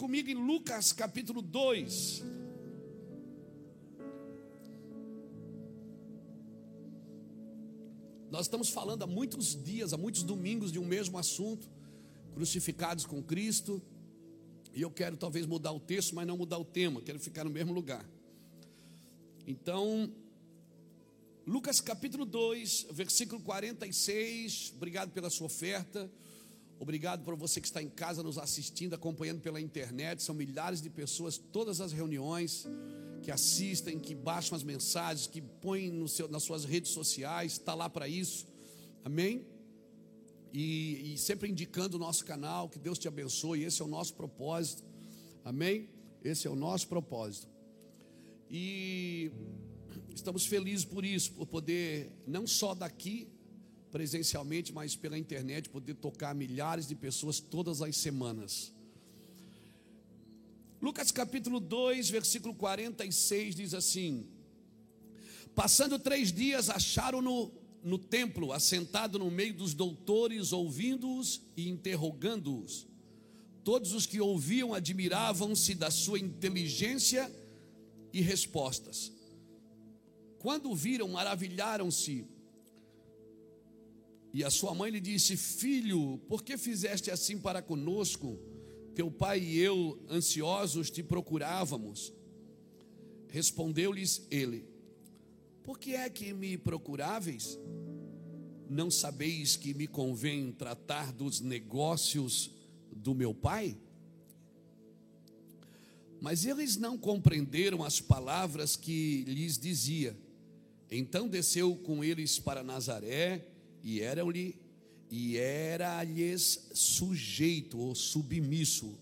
Comigo em Lucas capítulo 2. Nós estamos falando há muitos dias, há muitos domingos de um mesmo assunto, crucificados com Cristo. E eu quero talvez mudar o texto, mas não mudar o tema, quero ficar no mesmo lugar. Então, Lucas capítulo 2, versículo 46. Obrigado pela sua oferta. Obrigado por você que está em casa nos assistindo, acompanhando pela internet. São milhares de pessoas, todas as reuniões que assistem, que baixam as mensagens, que põem seu, nas suas redes sociais, está lá para isso. Amém? E, e, sempre indicando o nosso canal, que Deus te abençoe, esse é o nosso propósito. Amém? Esse é o nosso propósito. E estamos felizes por isso, por poder, não só daqui, presencialmente, mas pela internet, poder tocar milhares de pessoas todas as semanas. Lucas capítulo 2, versículo 46 diz assim: Passando três dias, acharam-no no templo, assentado no meio dos doutores, ouvindo-os e interrogando-os. Todos os que ouviam admiravam-se da sua inteligência e respostas. Quando viram, maravilharam-se. E a sua mãe lhe disse: Filho, por que fizeste assim para conosco? Teu pai e eu, ansiosos, te procurávamos. Respondeu-lhes ele: Por que é que me procuráveis? Não sabeis que me convém tratar dos negócios do meu pai? Mas eles não compreenderam as palavras que lhes dizia. Então desceu com eles para Nazaré e eram-lhe e era-lhes sujeito ou submisso.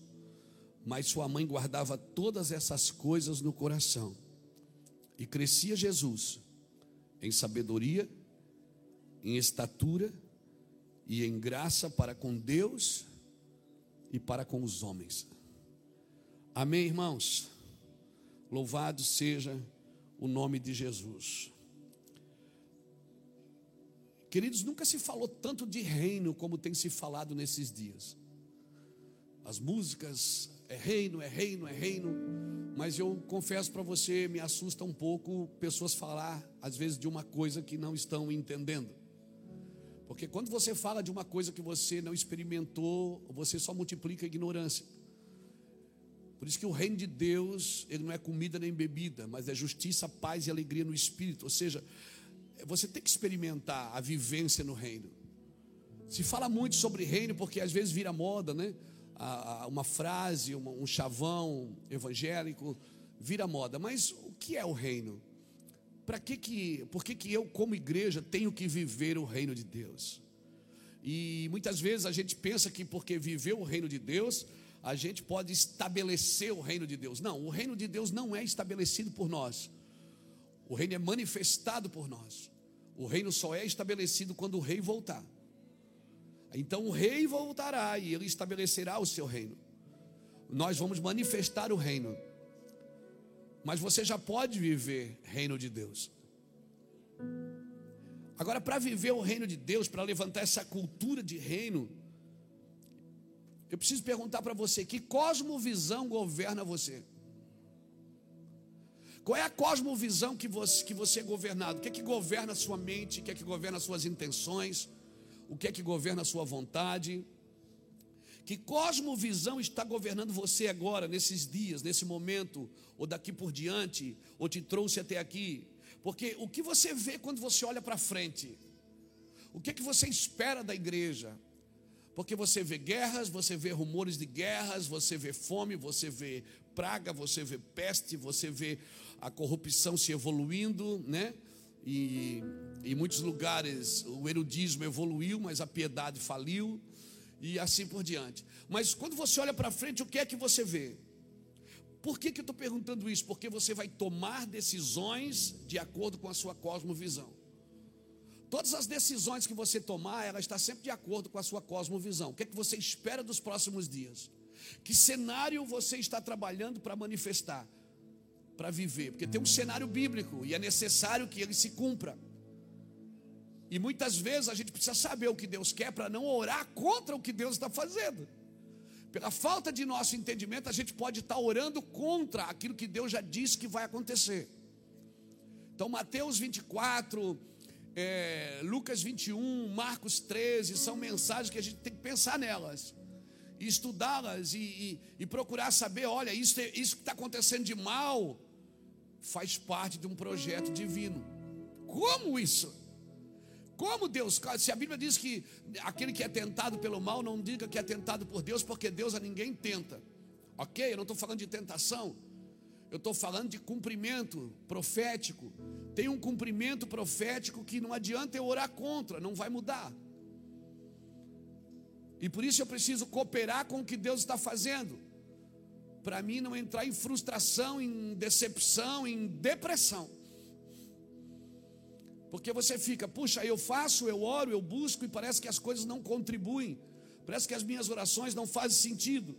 Mas sua mãe guardava todas essas coisas no coração. E crescia Jesus em sabedoria, em estatura e em graça para com Deus e para com os homens. Amém, irmãos? Louvado seja o nome de Jesus. Queridos, nunca se falou tanto de reino como tem se falado nesses dias. As músicas, é reino, é reino, é reino. Mas eu confesso para você, me assusta um pouco pessoas falar, às vezes, de uma coisa que não estão entendendo. Porque quando você fala de uma coisa que você não experimentou, você só multiplica a ignorância. Por isso que o reino de Deus, ele não é comida nem bebida, mas é justiça, paz e alegria no espírito. Ou seja, você tem que experimentar a vivência no reino. Se fala muito sobre reino porque às vezes vira moda, né? Uma frase, um chavão evangélico vira moda. Mas o que é o reino? Para que que, por que que eu como igreja tenho que viver o reino de Deus? E muitas vezes a gente pensa que porque viveu o reino de Deus, a gente pode estabelecer o reino de Deus. Não, o reino de Deus não é estabelecido por nós. O reino é manifestado por nós. O reino só é estabelecido quando o rei voltar. Então o rei voltará e ele estabelecerá o seu reino. Nós vamos manifestar o reino. Mas você já pode viver reino de Deus. Agora, para viver o reino de Deus, para levantar essa cultura de reino, eu preciso perguntar para você: que cosmovisão governa você? Qual é a cosmovisão que você, que você é governado? O que é que governa a sua mente? O que é que governa as suas intenções? O que é que governa a sua vontade? Que cosmovisão está governando você agora, nesses dias, nesse momento, ou daqui por diante, ou te trouxe até aqui? Porque o que você vê quando você olha para frente? O que é que você espera da igreja? Porque você vê guerras, você vê rumores de guerras, você vê fome, você vê praga, você vê peste, você vê a corrupção se evoluindo, né? E em muitos lugares o erudismo evoluiu, mas a piedade faliu, e assim por diante. Mas quando você olha para frente, o que é que você vê? Por que, que eu estou perguntando isso? Porque você vai tomar decisões de acordo com a sua cosmovisão. Todas as decisões que você tomar, ela está sempre de acordo com a sua cosmovisão. O que é que você espera dos próximos dias? Que cenário você está trabalhando para manifestar? Para viver, porque tem um cenário bíblico e é necessário que ele se cumpra. E muitas vezes a gente precisa saber o que Deus quer para não orar contra o que Deus está fazendo. pela falta de nosso entendimento, a gente pode estar orando contra aquilo que Deus já disse que vai acontecer. Então, Mateus 24, é, Lucas 21, Marcos 13, são mensagens que a gente tem que pensar nelas, e estudá-las e, e, e, procurar saber: olha, isso, isso que está acontecendo de mal faz parte de um projeto divino. Como isso? Como Deus, se a Bíblia diz que aquele que é tentado pelo mal, não diga que é tentado por Deus, porque Deus a ninguém tenta. Ok? Eu não estou falando de tentação, eu estou falando de cumprimento profético. Tem um cumprimento profético que não adianta eu orar contra, não vai mudar. E por isso eu preciso cooperar com o que Deus está fazendo. Para mim não entrar em frustração, em decepção, em depressão. Porque você fica, puxa, eu faço, eu oro, eu busco e parece que as coisas não contribuem. Parece que as minhas orações não fazem sentido.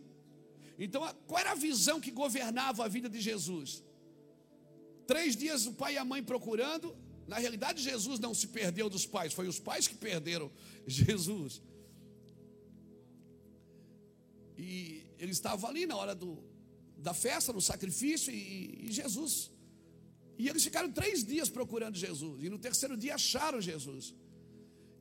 Então, qual era a visão que governava a vida de Jesus? Três dias o pai e a mãe procurando. Na realidade, Jesus não se perdeu dos pais, foi os pais que perderam Jesus. E ele estava ali na hora do, da festa, no sacrifício, e, e Jesus e eles ficaram três dias procurando Jesus. E no terceiro dia acharam Jesus.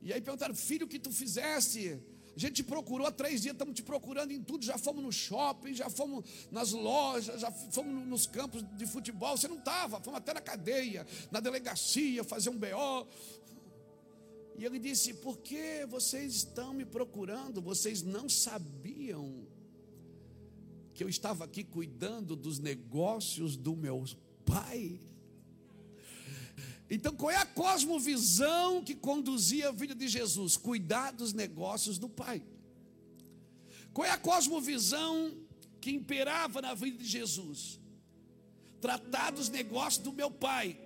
E aí perguntaram: Filho, o que tu fizeste? A gente te procurou há três dias, estamos te procurando em tudo. Já fomos no shopping, já fomos nas lojas, já fomos nos campos de futebol. Você não estava, fomos até na cadeia, na delegacia, fazer um BO. E ele disse: Por que vocês estão me procurando? Vocês não sabiam que eu estava aqui cuidando dos negócios do meu pai? Então, qual é a cosmovisão que conduzia a vida de Jesus? Cuidar dos negócios do Pai. Qual é a cosmovisão que imperava na vida de Jesus? Tratar dos negócios do meu Pai.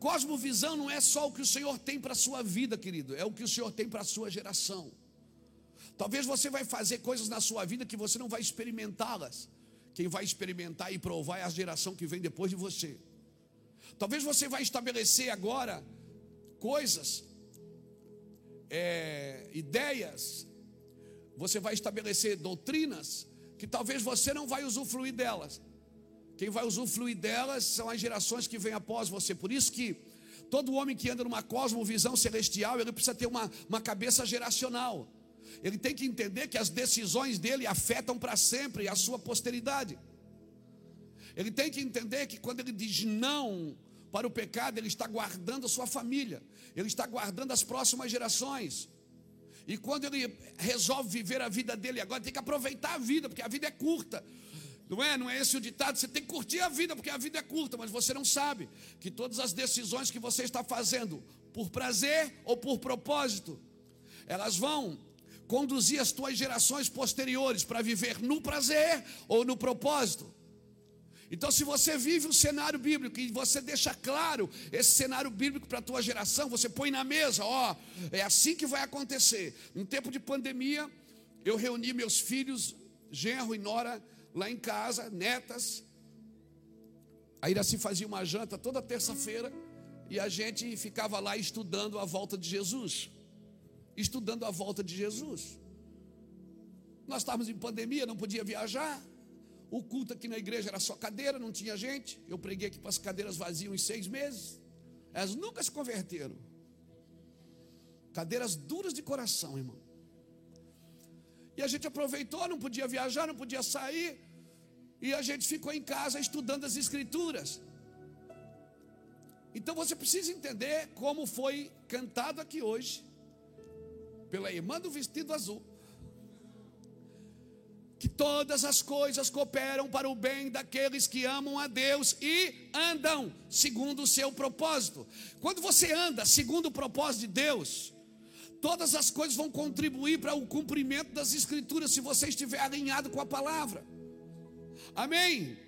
Cosmovisão não é só o que o Senhor tem para a sua vida, querido, é o que o Senhor tem para a sua geração. Talvez você vai fazer coisas na sua vida que você não vai experimentá-las. Quem vai experimentar e provar é a geração que vem depois de você. Talvez você vai estabelecer agora coisas, é, ideias, você vai estabelecer doutrinas que talvez você não vai usufruir delas. Quem vai usufruir delas são as gerações que vêm após você. Por isso que todo homem que anda numa cosmovisão celestial, ele precisa ter uma, uma cabeça geracional. Ele tem que entender que as decisões dele afetam para sempre a sua posteridade. Ele tem que entender que quando ele diz não para o pecado, ele está guardando a sua família, ele está guardando as próximas gerações. E quando ele resolve viver a vida dele agora, tem que aproveitar a vida, porque a vida é curta. Não é? Não é esse o ditado? Você tem que curtir a vida, porque a vida é curta, mas você não sabe que todas as decisões que você está fazendo, por prazer ou por propósito, elas vão conduzir as tuas gerações posteriores para viver no prazer ou no propósito. Então, se você vive um cenário bíblico e você deixa claro esse cenário bíblico para a tua geração, você põe na mesa, ó, é assim que vai acontecer. Em tempo de pandemia, eu reuni meus filhos, genro e nora, lá em casa, netas. A Iraci fazia uma janta toda terça-feira e a gente ficava lá estudando a volta de Jesus. Estudando a volta de Jesus. Nós estávamos em pandemia, não podia viajar. O culto aqui na igreja era só cadeira, não tinha gente. Eu preguei aqui para as cadeiras vazias em seis meses. Elas nunca se converteram. Cadeiras duras de coração, irmão. E a gente aproveitou, não podia viajar, não podia sair. E a gente ficou em casa estudando as escrituras. Então você precisa entender como foi cantado aqui hoje, pela irmã do vestido azul que todas as coisas cooperam para o bem daqueles que amam a Deus e andam segundo o seu propósito. Quando você anda segundo o propósito de Deus, todas as coisas vão contribuir para o cumprimento das Escrituras, se você estiver alinhado com a palavra. Amém?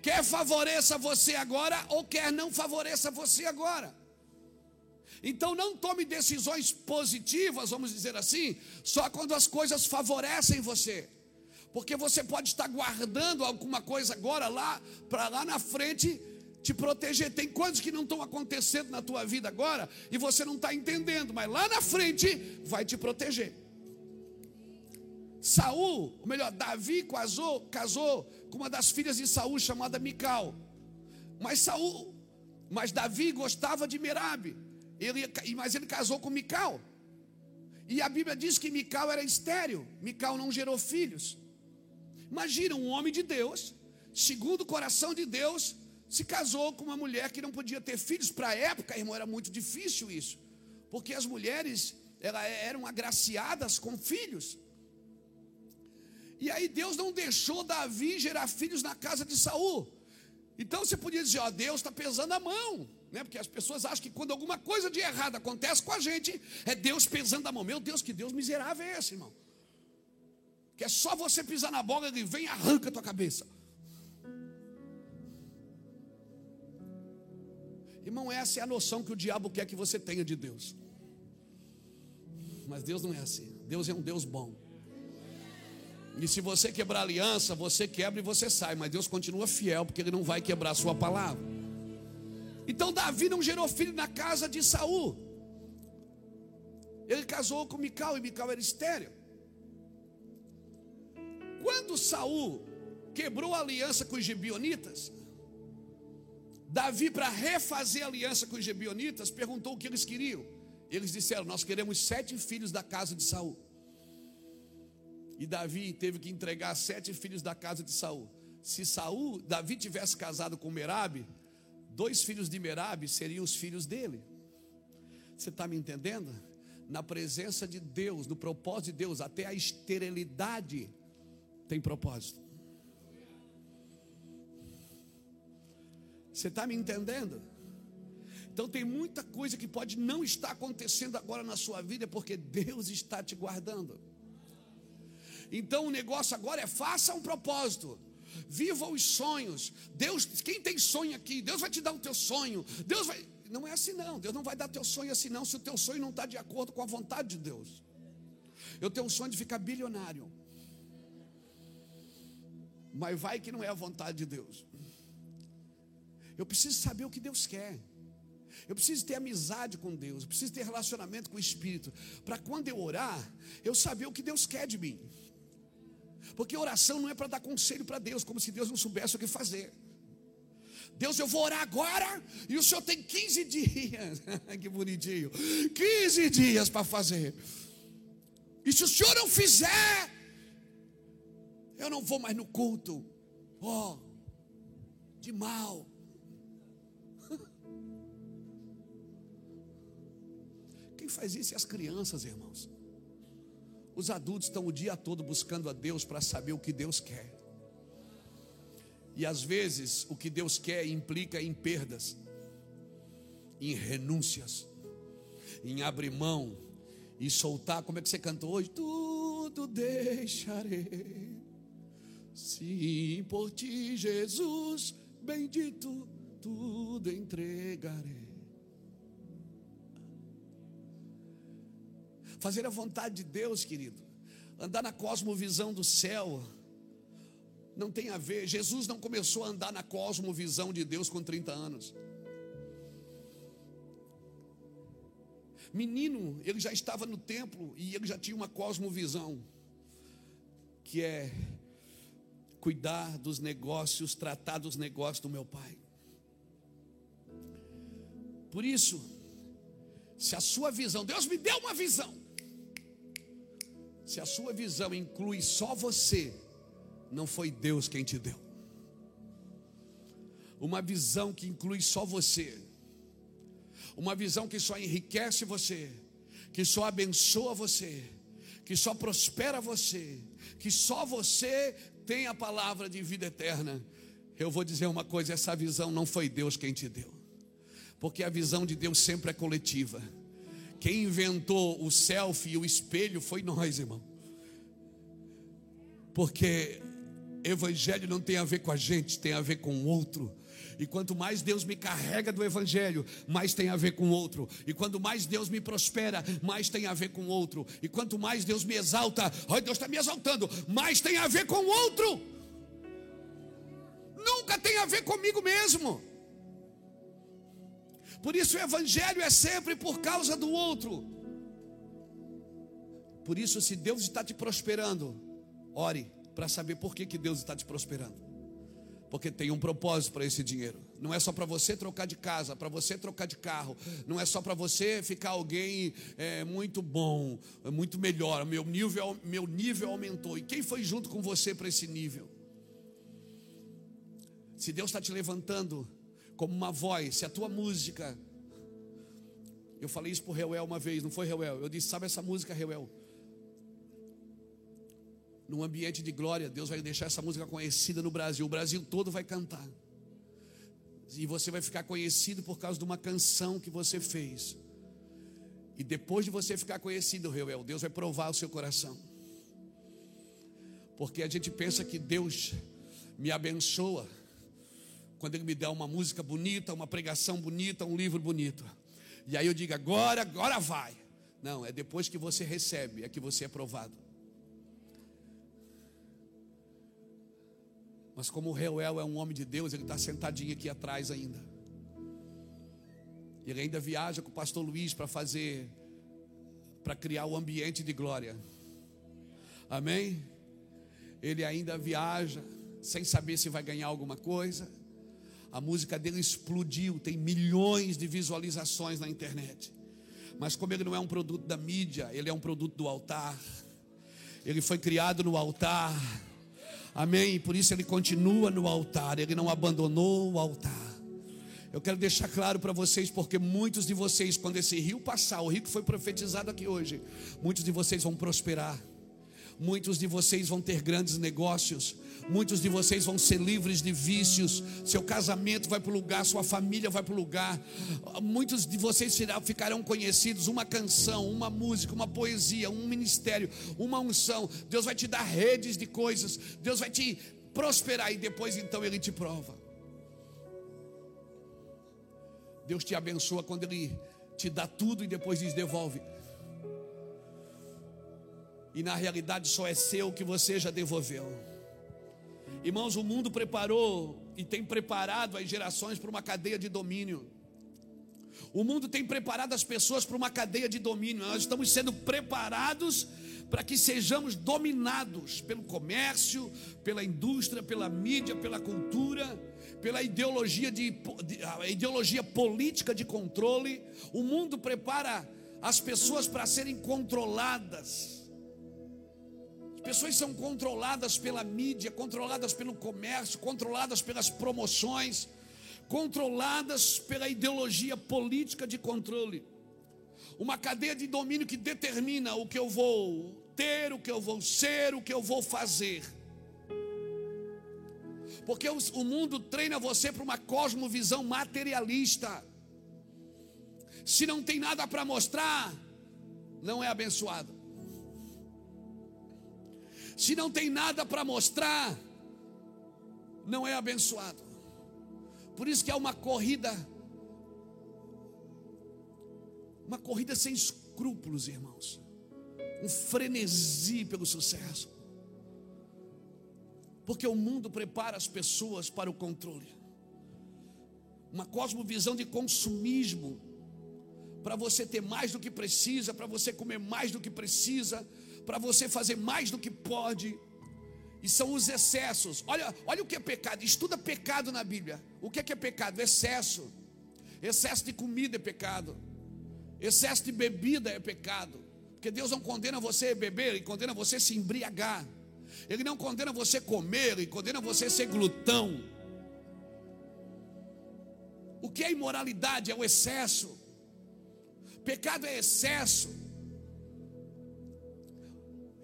Quer favoreça você agora ou quer não favoreça você agora. Então não tome decisões positivas, vamos dizer assim, só quando as coisas favorecem você porque você pode estar guardando alguma coisa agora lá, para lá na frente te proteger. Tem coisas que não estão acontecendo na tua vida agora e você não está entendendo, mas lá na frente vai te proteger. Saul, ou melhor, Davi casou, casou com uma das filhas de Saul chamada Mical. Mas Saul, mas Davi gostava de Merabe. Ele, mas ele casou com Mical. E a Bíblia diz que Mical era estéril. Mical não gerou filhos. Imagina um homem de Deus, segundo o coração de Deus, se casou com uma mulher que não podia ter filhos. Para a época, irmão, era muito difícil isso. Porque as mulheres eram agraciadas com filhos. E aí Deus não deixou Davi gerar filhos na casa de Saul. Então você podia dizer, ó, Deus está pesando a mão, né? Porque as pessoas acham que quando alguma coisa de errado acontece com a gente, é Deus pesando a mão. Meu Deus, que Deus miserável é esse, irmão? Que é só você pisar na bola e vem arranca a tua cabeça. Irmão, essa é a noção que o diabo quer que você tenha de Deus. Mas Deus não é assim. Deus é um Deus bom. E se você quebrar aliança, você quebra e você sai, mas Deus continua fiel, porque Ele não vai quebrar a sua palavra. Então Davi não gerou filho na casa de Saul. Ele casou com Mical e Mical era estéreo. Quando Saul quebrou a aliança com os gibionitas, Davi, para refazer a aliança com os gibionitas, perguntou o que eles queriam. Eles disseram: Nós queremos sete filhos da casa de Saul. E Davi teve que entregar sete filhos da casa de Saul. Se Saul, Davi tivesse casado com Merabe, dois filhos de Merabe seriam os filhos dele. Você está me entendendo? Na presença de Deus, no propósito de Deus, até a esterilidade tem propósito. Você está me entendendo? Então tem muita coisa que pode não estar acontecendo agora na sua vida, porque Deus está te guardando. Então o negócio agora é faça um propósito. Viva os sonhos. Deus, quem tem sonho aqui, Deus vai te dar o teu sonho. Deus vai. Não é assim não. Deus não vai dar teu sonho assim não, se o teu sonho não está de acordo com a vontade de Deus. Eu tenho um sonho de ficar bilionário. Mas vai que não é a vontade de Deus. Eu preciso saber o que Deus quer. Eu preciso ter amizade com Deus, eu preciso ter relacionamento com o Espírito, para quando eu orar, eu saber o que Deus quer de mim. Porque oração não é para dar conselho para Deus, como se Deus não soubesse o que fazer. Deus, eu vou orar agora e o Senhor tem 15 dias. que bonitinho. 15 dias para fazer. E se o Senhor não fizer, eu não vou mais no culto. Oh, de mal. Quem faz isso é as crianças, irmãos. Os adultos estão o dia todo buscando a Deus para saber o que Deus quer. E às vezes o que Deus quer implica em perdas, em renúncias, em abrir mão e soltar. Como é que você cantou hoje? Tudo deixarei. Sim, por ti, Jesus, bendito, tudo entregarei. Fazer a vontade de Deus, querido. Andar na cosmovisão do céu. Não tem a ver. Jesus não começou a andar na cosmovisão de Deus com 30 anos. Menino, ele já estava no templo e ele já tinha uma cosmovisão, que é cuidar dos negócios, tratar dos negócios do meu pai. Por isso, se a sua visão, Deus me deu uma visão, se a sua visão inclui só você, não foi Deus quem te deu. Uma visão que inclui só você, uma visão que só enriquece você, que só abençoa você, que só prospera você, que só você tem a palavra de vida eterna. Eu vou dizer uma coisa: essa visão não foi Deus quem te deu, porque a visão de Deus sempre é coletiva. Quem inventou o selfie e o espelho foi nós, irmão. Porque evangelho não tem a ver com a gente, tem a ver com o outro. E quanto mais Deus me carrega do Evangelho, mais tem a ver com o outro. E quanto mais Deus me prospera, mais tem a ver com o outro. E quanto mais Deus me exalta, olha, Deus está me exaltando, mais tem a ver com o outro. Nunca tem a ver comigo mesmo. Por isso o evangelho é sempre por causa do outro. Por isso, se Deus está te prosperando, Ore para saber por que, que Deus está te prosperando. Porque tem um propósito para esse dinheiro. Não é só para você trocar de casa, para você trocar de carro. Não é só para você ficar alguém é, muito bom, muito melhor. Meu nível, meu nível aumentou. E quem foi junto com você para esse nível? Se Deus está te levantando como uma voz, se a tua música. Eu falei isso para o Reuel uma vez, não foi Reuel? Eu disse: Sabe essa música, Reuel? num ambiente de glória, Deus vai deixar essa música conhecida no Brasil. O Brasil todo vai cantar. E você vai ficar conhecido por causa de uma canção que você fez. E depois de você ficar conhecido, Reuel, Deus vai provar o seu coração. Porque a gente pensa que Deus me abençoa quando Ele me dá uma música bonita, uma pregação bonita, um livro bonito. E aí eu digo, agora, agora vai. Não, é depois que você recebe, é que você é provado. Mas como o Reuel é um homem de Deus, ele está sentadinho aqui atrás ainda. Ele ainda viaja com o pastor Luiz para fazer, para criar o ambiente de glória. Amém? Ele ainda viaja, sem saber se vai ganhar alguma coisa. A música dele explodiu, tem milhões de visualizações na internet. Mas como ele não é um produto da mídia, ele é um produto do altar. Ele foi criado no altar. Amém? Por isso ele continua no altar, ele não abandonou o altar. Eu quero deixar claro para vocês, porque muitos de vocês, quando esse rio passar, o rio que foi profetizado aqui hoje, muitos de vocês vão prosperar. Muitos de vocês vão ter grandes negócios. Muitos de vocês vão ser livres de vícios. Seu casamento vai para o lugar, sua família vai para o lugar. Muitos de vocês ficarão conhecidos. Uma canção, uma música, uma poesia, um ministério, uma unção. Deus vai te dar redes de coisas. Deus vai te prosperar e depois então Ele te prova. Deus te abençoa quando Ele te dá tudo e depois diz: devolve e na realidade só é seu o que você já devolveu. Irmãos, o mundo preparou e tem preparado as gerações para uma cadeia de domínio. O mundo tem preparado as pessoas para uma cadeia de domínio. Nós estamos sendo preparados para que sejamos dominados pelo comércio, pela indústria, pela mídia, pela cultura, pela ideologia de, de ideologia política de controle. O mundo prepara as pessoas para serem controladas Pessoas são controladas pela mídia, controladas pelo comércio, controladas pelas promoções, controladas pela ideologia política de controle. Uma cadeia de domínio que determina o que eu vou ter, o que eu vou ser, o que eu vou fazer. Porque o mundo treina você para uma cosmovisão materialista. Se não tem nada para mostrar, não é abençoado. Se não tem nada para mostrar, não é abençoado. Por isso que é uma corrida, uma corrida sem escrúpulos, irmãos. Um frenesi pelo sucesso. Porque o mundo prepara as pessoas para o controle. Uma cosmovisão de consumismo, para você ter mais do que precisa, para você comer mais do que precisa, para você fazer mais do que pode. E são os excessos. Olha, olha o que é pecado. Estuda pecado na Bíblia. O que é, que é pecado? Excesso. Excesso de comida é pecado. Excesso de bebida é pecado. Porque Deus não condena você beber, Ele condena você se embriagar. Ele não condena você comer, Ele condena você ser glutão. O que é imoralidade? É o excesso. Pecado é excesso.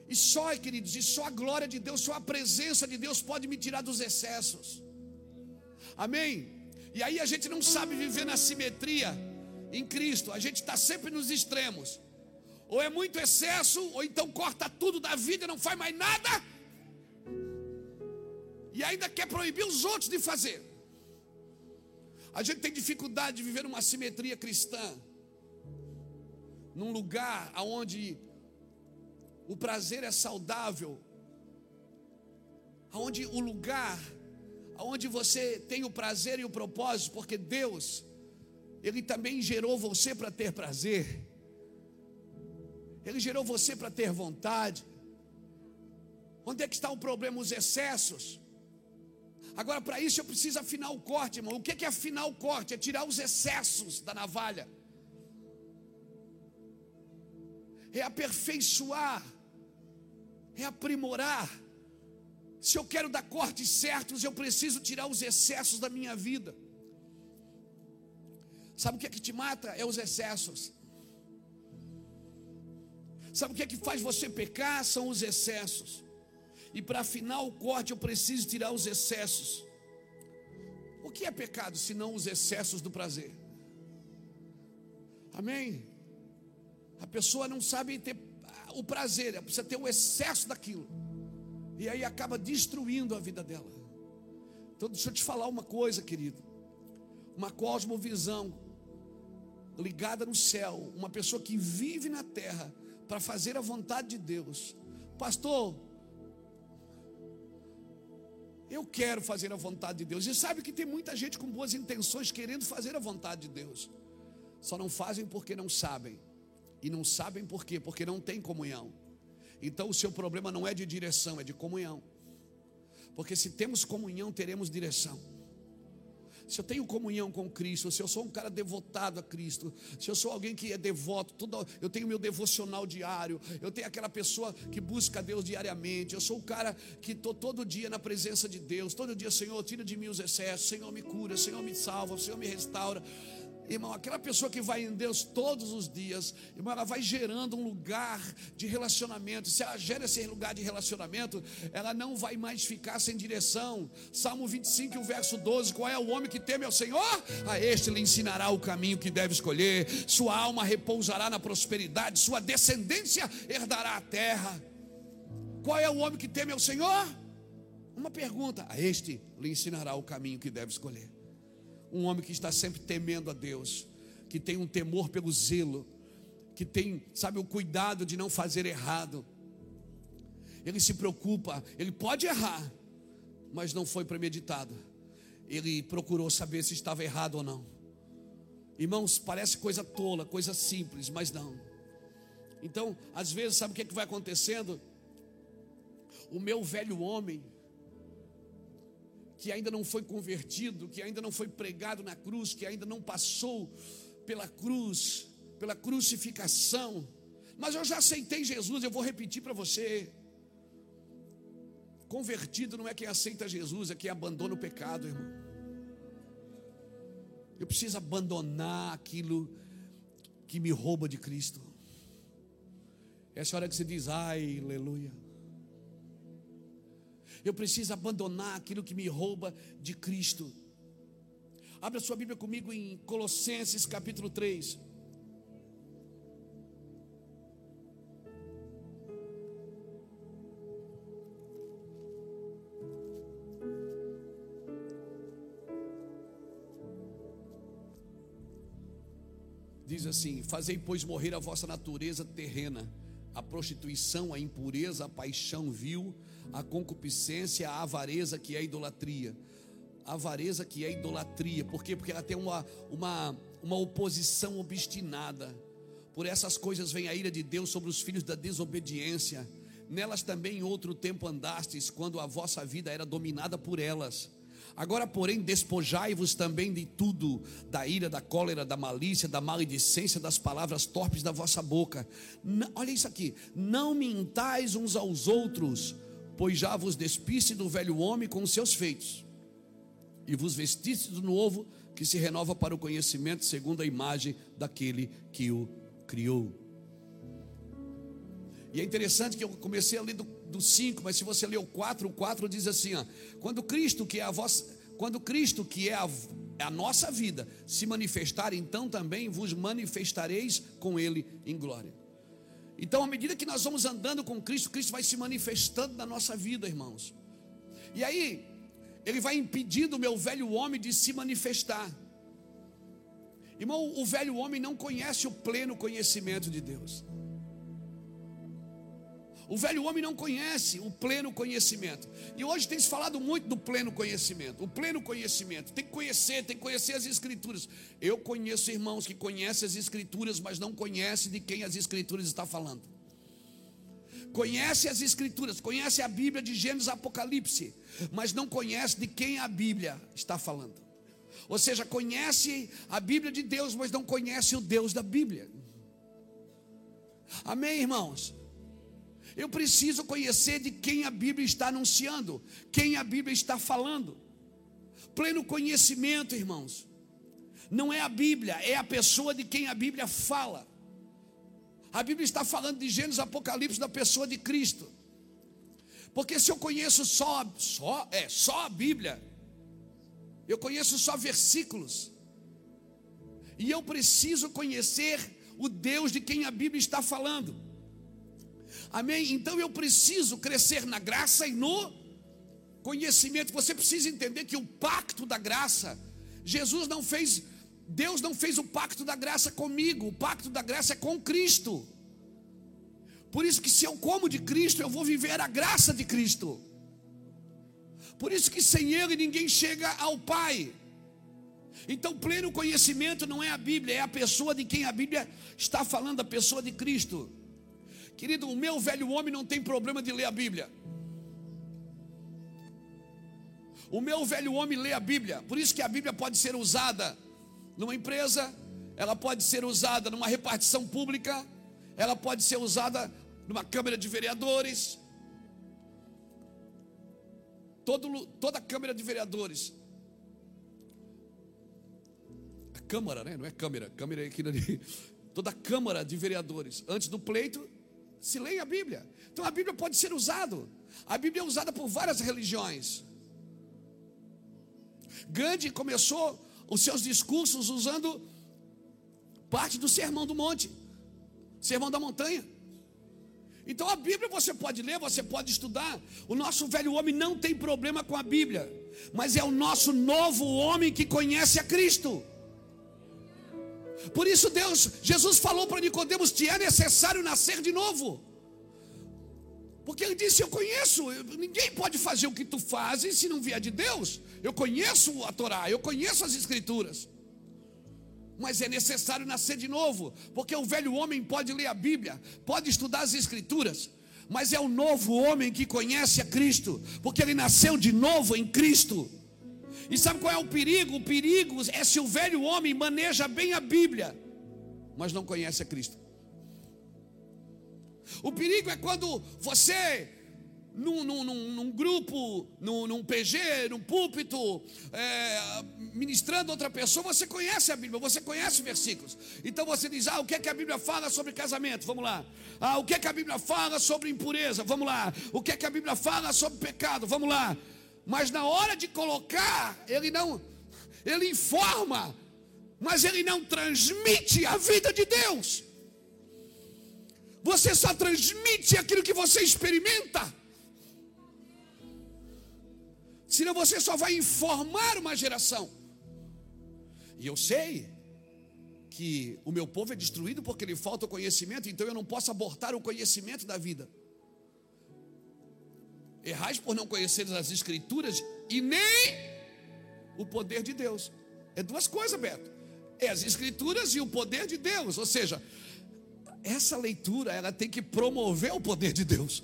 E só, queridos, e só a glória de Deus, só a presença de Deus pode me tirar dos excessos. Amém? E aí a gente não sabe viver na simetria em Cristo, a gente está sempre nos extremos. Ou é muito excesso, ou então corta tudo da vida, não faz mais nada. E ainda quer proibir os outros de fazer. A gente tem dificuldade de viver uma simetria cristã. Num lugar onde o prazer é saudável, aonde o lugar, aonde você tem o prazer e o propósito, porque Deus, Ele também gerou você para ter prazer, Ele gerou você para ter vontade. Onde é que está o problema? Os excessos. Agora, para isso eu preciso afinar o corte, irmão. O que é afinar o corte? É tirar os excessos da navalha. É aperfeiçoar. É aprimorar. Se eu quero dar cortes certos, eu preciso tirar os excessos da minha vida. Sabe o que é que te mata? É os excessos. Sabe o que é que faz você pecar? São os excessos. E para afinar o corte, eu preciso tirar os excessos. O que é pecado se não os excessos do prazer? Amém? A pessoa não sabe ter o prazer, ela precisa ter o excesso daquilo. E aí acaba destruindo a vida dela. Então, deixa eu te falar uma coisa, querido. Uma cosmovisão ligada no céu, uma pessoa que vive na terra para fazer a vontade de Deus. Pastor, eu quero fazer a vontade de Deus. E sabe que tem muita gente com boas intenções querendo fazer a vontade de Deus. Só não fazem porque não sabem. E não sabem por quê? Porque não tem comunhão. Então o seu problema não é de direção, é de comunhão. Porque se temos comunhão, teremos direção se eu tenho comunhão com Cristo, se eu sou um cara devotado a Cristo, se eu sou alguém que é devoto, eu tenho meu devocional diário, eu tenho aquela pessoa que busca Deus diariamente, eu sou o cara que estou todo dia na presença de Deus, todo dia, Senhor, tira de mim os excessos, Senhor, me cura, Senhor, me salva, Senhor, me restaura. Irmão, aquela pessoa que vai em Deus todos os dias, irmão, ela vai gerando um lugar de relacionamento. Se ela gera esse lugar de relacionamento, ela não vai mais ficar sem direção. Salmo 25, o verso 12: Qual é o homem que teme ao Senhor? A este lhe ensinará o caminho que deve escolher. Sua alma repousará na prosperidade, sua descendência herdará a terra. Qual é o homem que teme ao Senhor? Uma pergunta: A este lhe ensinará o caminho que deve escolher um homem que está sempre temendo a Deus, que tem um temor pelo zelo, que tem, sabe, o cuidado de não fazer errado. Ele se preocupa, ele pode errar, mas não foi premeditado. Ele procurou saber se estava errado ou não. Irmãos, parece coisa tola, coisa simples, mas não. Então, às vezes, sabe o que, é que vai acontecendo? O meu velho homem, que ainda não foi convertido, que ainda não foi pregado na cruz, que ainda não passou pela cruz, pela crucificação. Mas eu já aceitei Jesus, eu vou repetir para você. Convertido não é quem aceita Jesus, é quem abandona o pecado, irmão. Eu preciso abandonar aquilo que me rouba de Cristo. Essa hora que você diz, ai, aleluia. Eu preciso abandonar aquilo que me rouba de Cristo. Abra sua Bíblia comigo em Colossenses capítulo 3. Diz assim: Fazei, pois, morrer a vossa natureza terrena, a prostituição, a impureza, a paixão vil, a concupiscência, a avareza que é a idolatria. A avareza que é a idolatria, por quê? Porque ela tem uma, uma, uma oposição obstinada. Por essas coisas vem a ira de Deus sobre os filhos da desobediência. Nelas também em outro tempo andastes, quando a vossa vida era dominada por elas. Agora, porém, despojai-vos também de tudo, da ira, da cólera, da malícia, da maledicência, das palavras torpes da vossa boca. Olha isso aqui: não mintais uns aos outros, pois já vos despiste do velho homem com os seus feitos, e vos vestiste do novo, que se renova para o conhecimento segundo a imagem daquele que o criou. E é interessante que eu comecei a ler do 5, mas se você ler o 4, o 4 diz assim: ó, quando Cristo, que é a vossa, quando Cristo, que é a, a nossa vida, se manifestar, então também vos manifestareis com Ele em glória. Então, à medida que nós vamos andando com Cristo, Cristo vai se manifestando na nossa vida, irmãos. E aí, Ele vai impedindo o meu velho homem de se manifestar. Irmão, o velho homem não conhece o pleno conhecimento de Deus. O velho homem não conhece o pleno conhecimento. E hoje tem se falado muito do pleno conhecimento. O pleno conhecimento. Tem que conhecer, tem que conhecer as escrituras. Eu conheço irmãos que conhecem as escrituras, mas não conhecem de quem as escrituras está falando. conhece as Escrituras, conhece a Bíblia de Gênesis Apocalipse, mas não conhece de quem a Bíblia está falando. Ou seja, conhece a Bíblia de Deus, mas não conhece o Deus da Bíblia. Amém, irmãos? Eu preciso conhecer de quem a Bíblia está anunciando, quem a Bíblia está falando. Pleno conhecimento, irmãos. Não é a Bíblia, é a pessoa de quem a Bíblia fala. A Bíblia está falando de Gênesis Apocalipse da pessoa de Cristo. Porque se eu conheço só, só, é, só a Bíblia, eu conheço só versículos. E eu preciso conhecer o Deus de quem a Bíblia está falando. Amém? Então eu preciso crescer na graça e no conhecimento. Você precisa entender que o pacto da graça, Jesus não fez Deus não fez o pacto da graça comigo, o pacto da graça é com Cristo. Por isso que se eu como de Cristo, eu vou viver a graça de Cristo. Por isso que sem ele ninguém chega ao Pai. Então, pleno conhecimento não é a Bíblia, é a pessoa de quem a Bíblia está falando, a pessoa de Cristo. Querido, o meu velho homem não tem problema de ler a Bíblia. O meu velho homem lê a Bíblia, por isso que a Bíblia pode ser usada numa empresa, ela pode ser usada numa repartição pública, ela pode ser usada numa Câmara de Vereadores. Todo, toda Câmara de Vereadores. A Câmara, né? Não é Câmara, Câmara é aqui ali. Toda Câmara de Vereadores, antes do pleito, se leia a Bíblia. Então a Bíblia pode ser usada. A Bíblia é usada por várias religiões. Gandhi começou os seus discursos usando parte do sermão do monte, sermão da montanha. Então a Bíblia você pode ler, você pode estudar. O nosso velho homem não tem problema com a Bíblia, mas é o nosso novo homem que conhece a Cristo. Por isso Deus, Jesus falou para Nicodemos: "Te é necessário nascer de novo". Porque ele disse: Eu conheço, ninguém pode fazer o que tu fazes se não vier de Deus. Eu conheço a Torá, eu conheço as Escrituras. Mas é necessário nascer de novo, porque o velho homem pode ler a Bíblia, pode estudar as Escrituras, mas é o novo homem que conhece a Cristo, porque ele nasceu de novo em Cristo. E sabe qual é o perigo? O perigo é se o velho homem maneja bem a Bíblia, mas não conhece a Cristo. O perigo é quando você, num, num, num grupo, num, num, PG, num púlpito, é, ministrando outra pessoa, você conhece a Bíblia, você conhece versículos. Então você diz: Ah, o que é que a Bíblia fala sobre casamento? Vamos lá. Ah, o que é que a Bíblia fala sobre impureza? Vamos lá. O que é que a Bíblia fala sobre pecado? Vamos lá. Mas na hora de colocar, ele não, ele informa, mas ele não transmite a vida de Deus. Você só transmite aquilo que você experimenta. Senão você só vai informar uma geração. E eu sei que o meu povo é destruído porque lhe falta o conhecimento, então eu não posso abortar o conhecimento da vida. Errais por não conhecer as escrituras e nem o poder de Deus. É duas coisas, Beto. É as escrituras e o poder de Deus. Ou seja, essa leitura ela tem que promover o poder de Deus.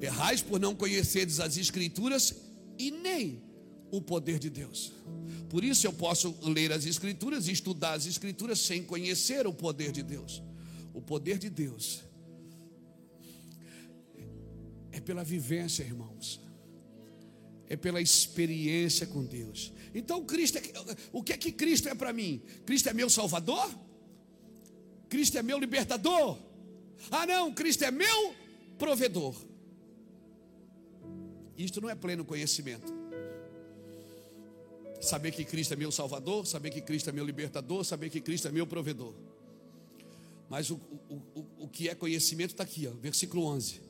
Errais por não conheceres as escrituras e nem o poder de Deus. Por isso eu posso ler as escrituras e estudar as escrituras sem conhecer o poder de Deus. O poder de Deus é pela vivência, irmãos. É pela experiência com Deus. Então Cristo é, o que é que Cristo é para mim? Cristo é meu salvador? Cristo é meu libertador. Ah, não, Cristo é meu provedor. Isto não é pleno conhecimento. Saber que Cristo é meu salvador, saber que Cristo é meu libertador, saber que Cristo é meu provedor. Mas o, o, o, o que é conhecimento está aqui, ó, versículo 11.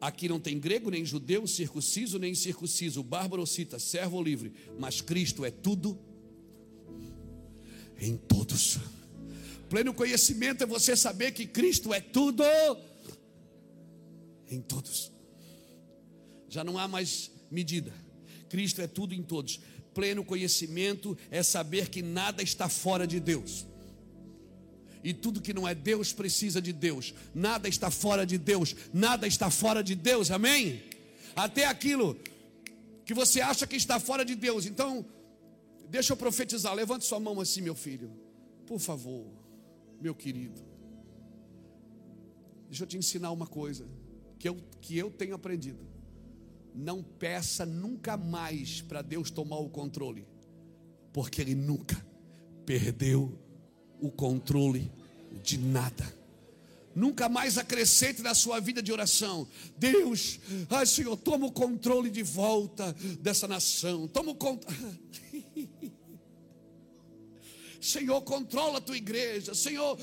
Aqui não tem grego, nem judeu, circunciso, nem incircunciso, bárbaro ou cita, servo ou livre, mas Cristo é tudo em todos. Pleno conhecimento é você saber que Cristo é tudo em todos. Já não há mais medida. Cristo é tudo em todos. Pleno conhecimento é saber que nada está fora de Deus. E tudo que não é Deus precisa de Deus. Nada está fora de Deus. Nada está fora de Deus. Amém? Até aquilo que você acha que está fora de Deus. Então, deixa eu profetizar. Levante sua mão assim, meu filho. Por favor, meu querido. Deixa eu te ensinar uma coisa que eu, que eu tenho aprendido. Não peça nunca mais para Deus tomar o controle, porque Ele nunca perdeu o controle de nada. Nunca mais acrescente na sua vida de oração. Deus, ai Senhor, toma o controle de volta dessa nação. Toma o controle. Senhor, controla a tua igreja. Senhor.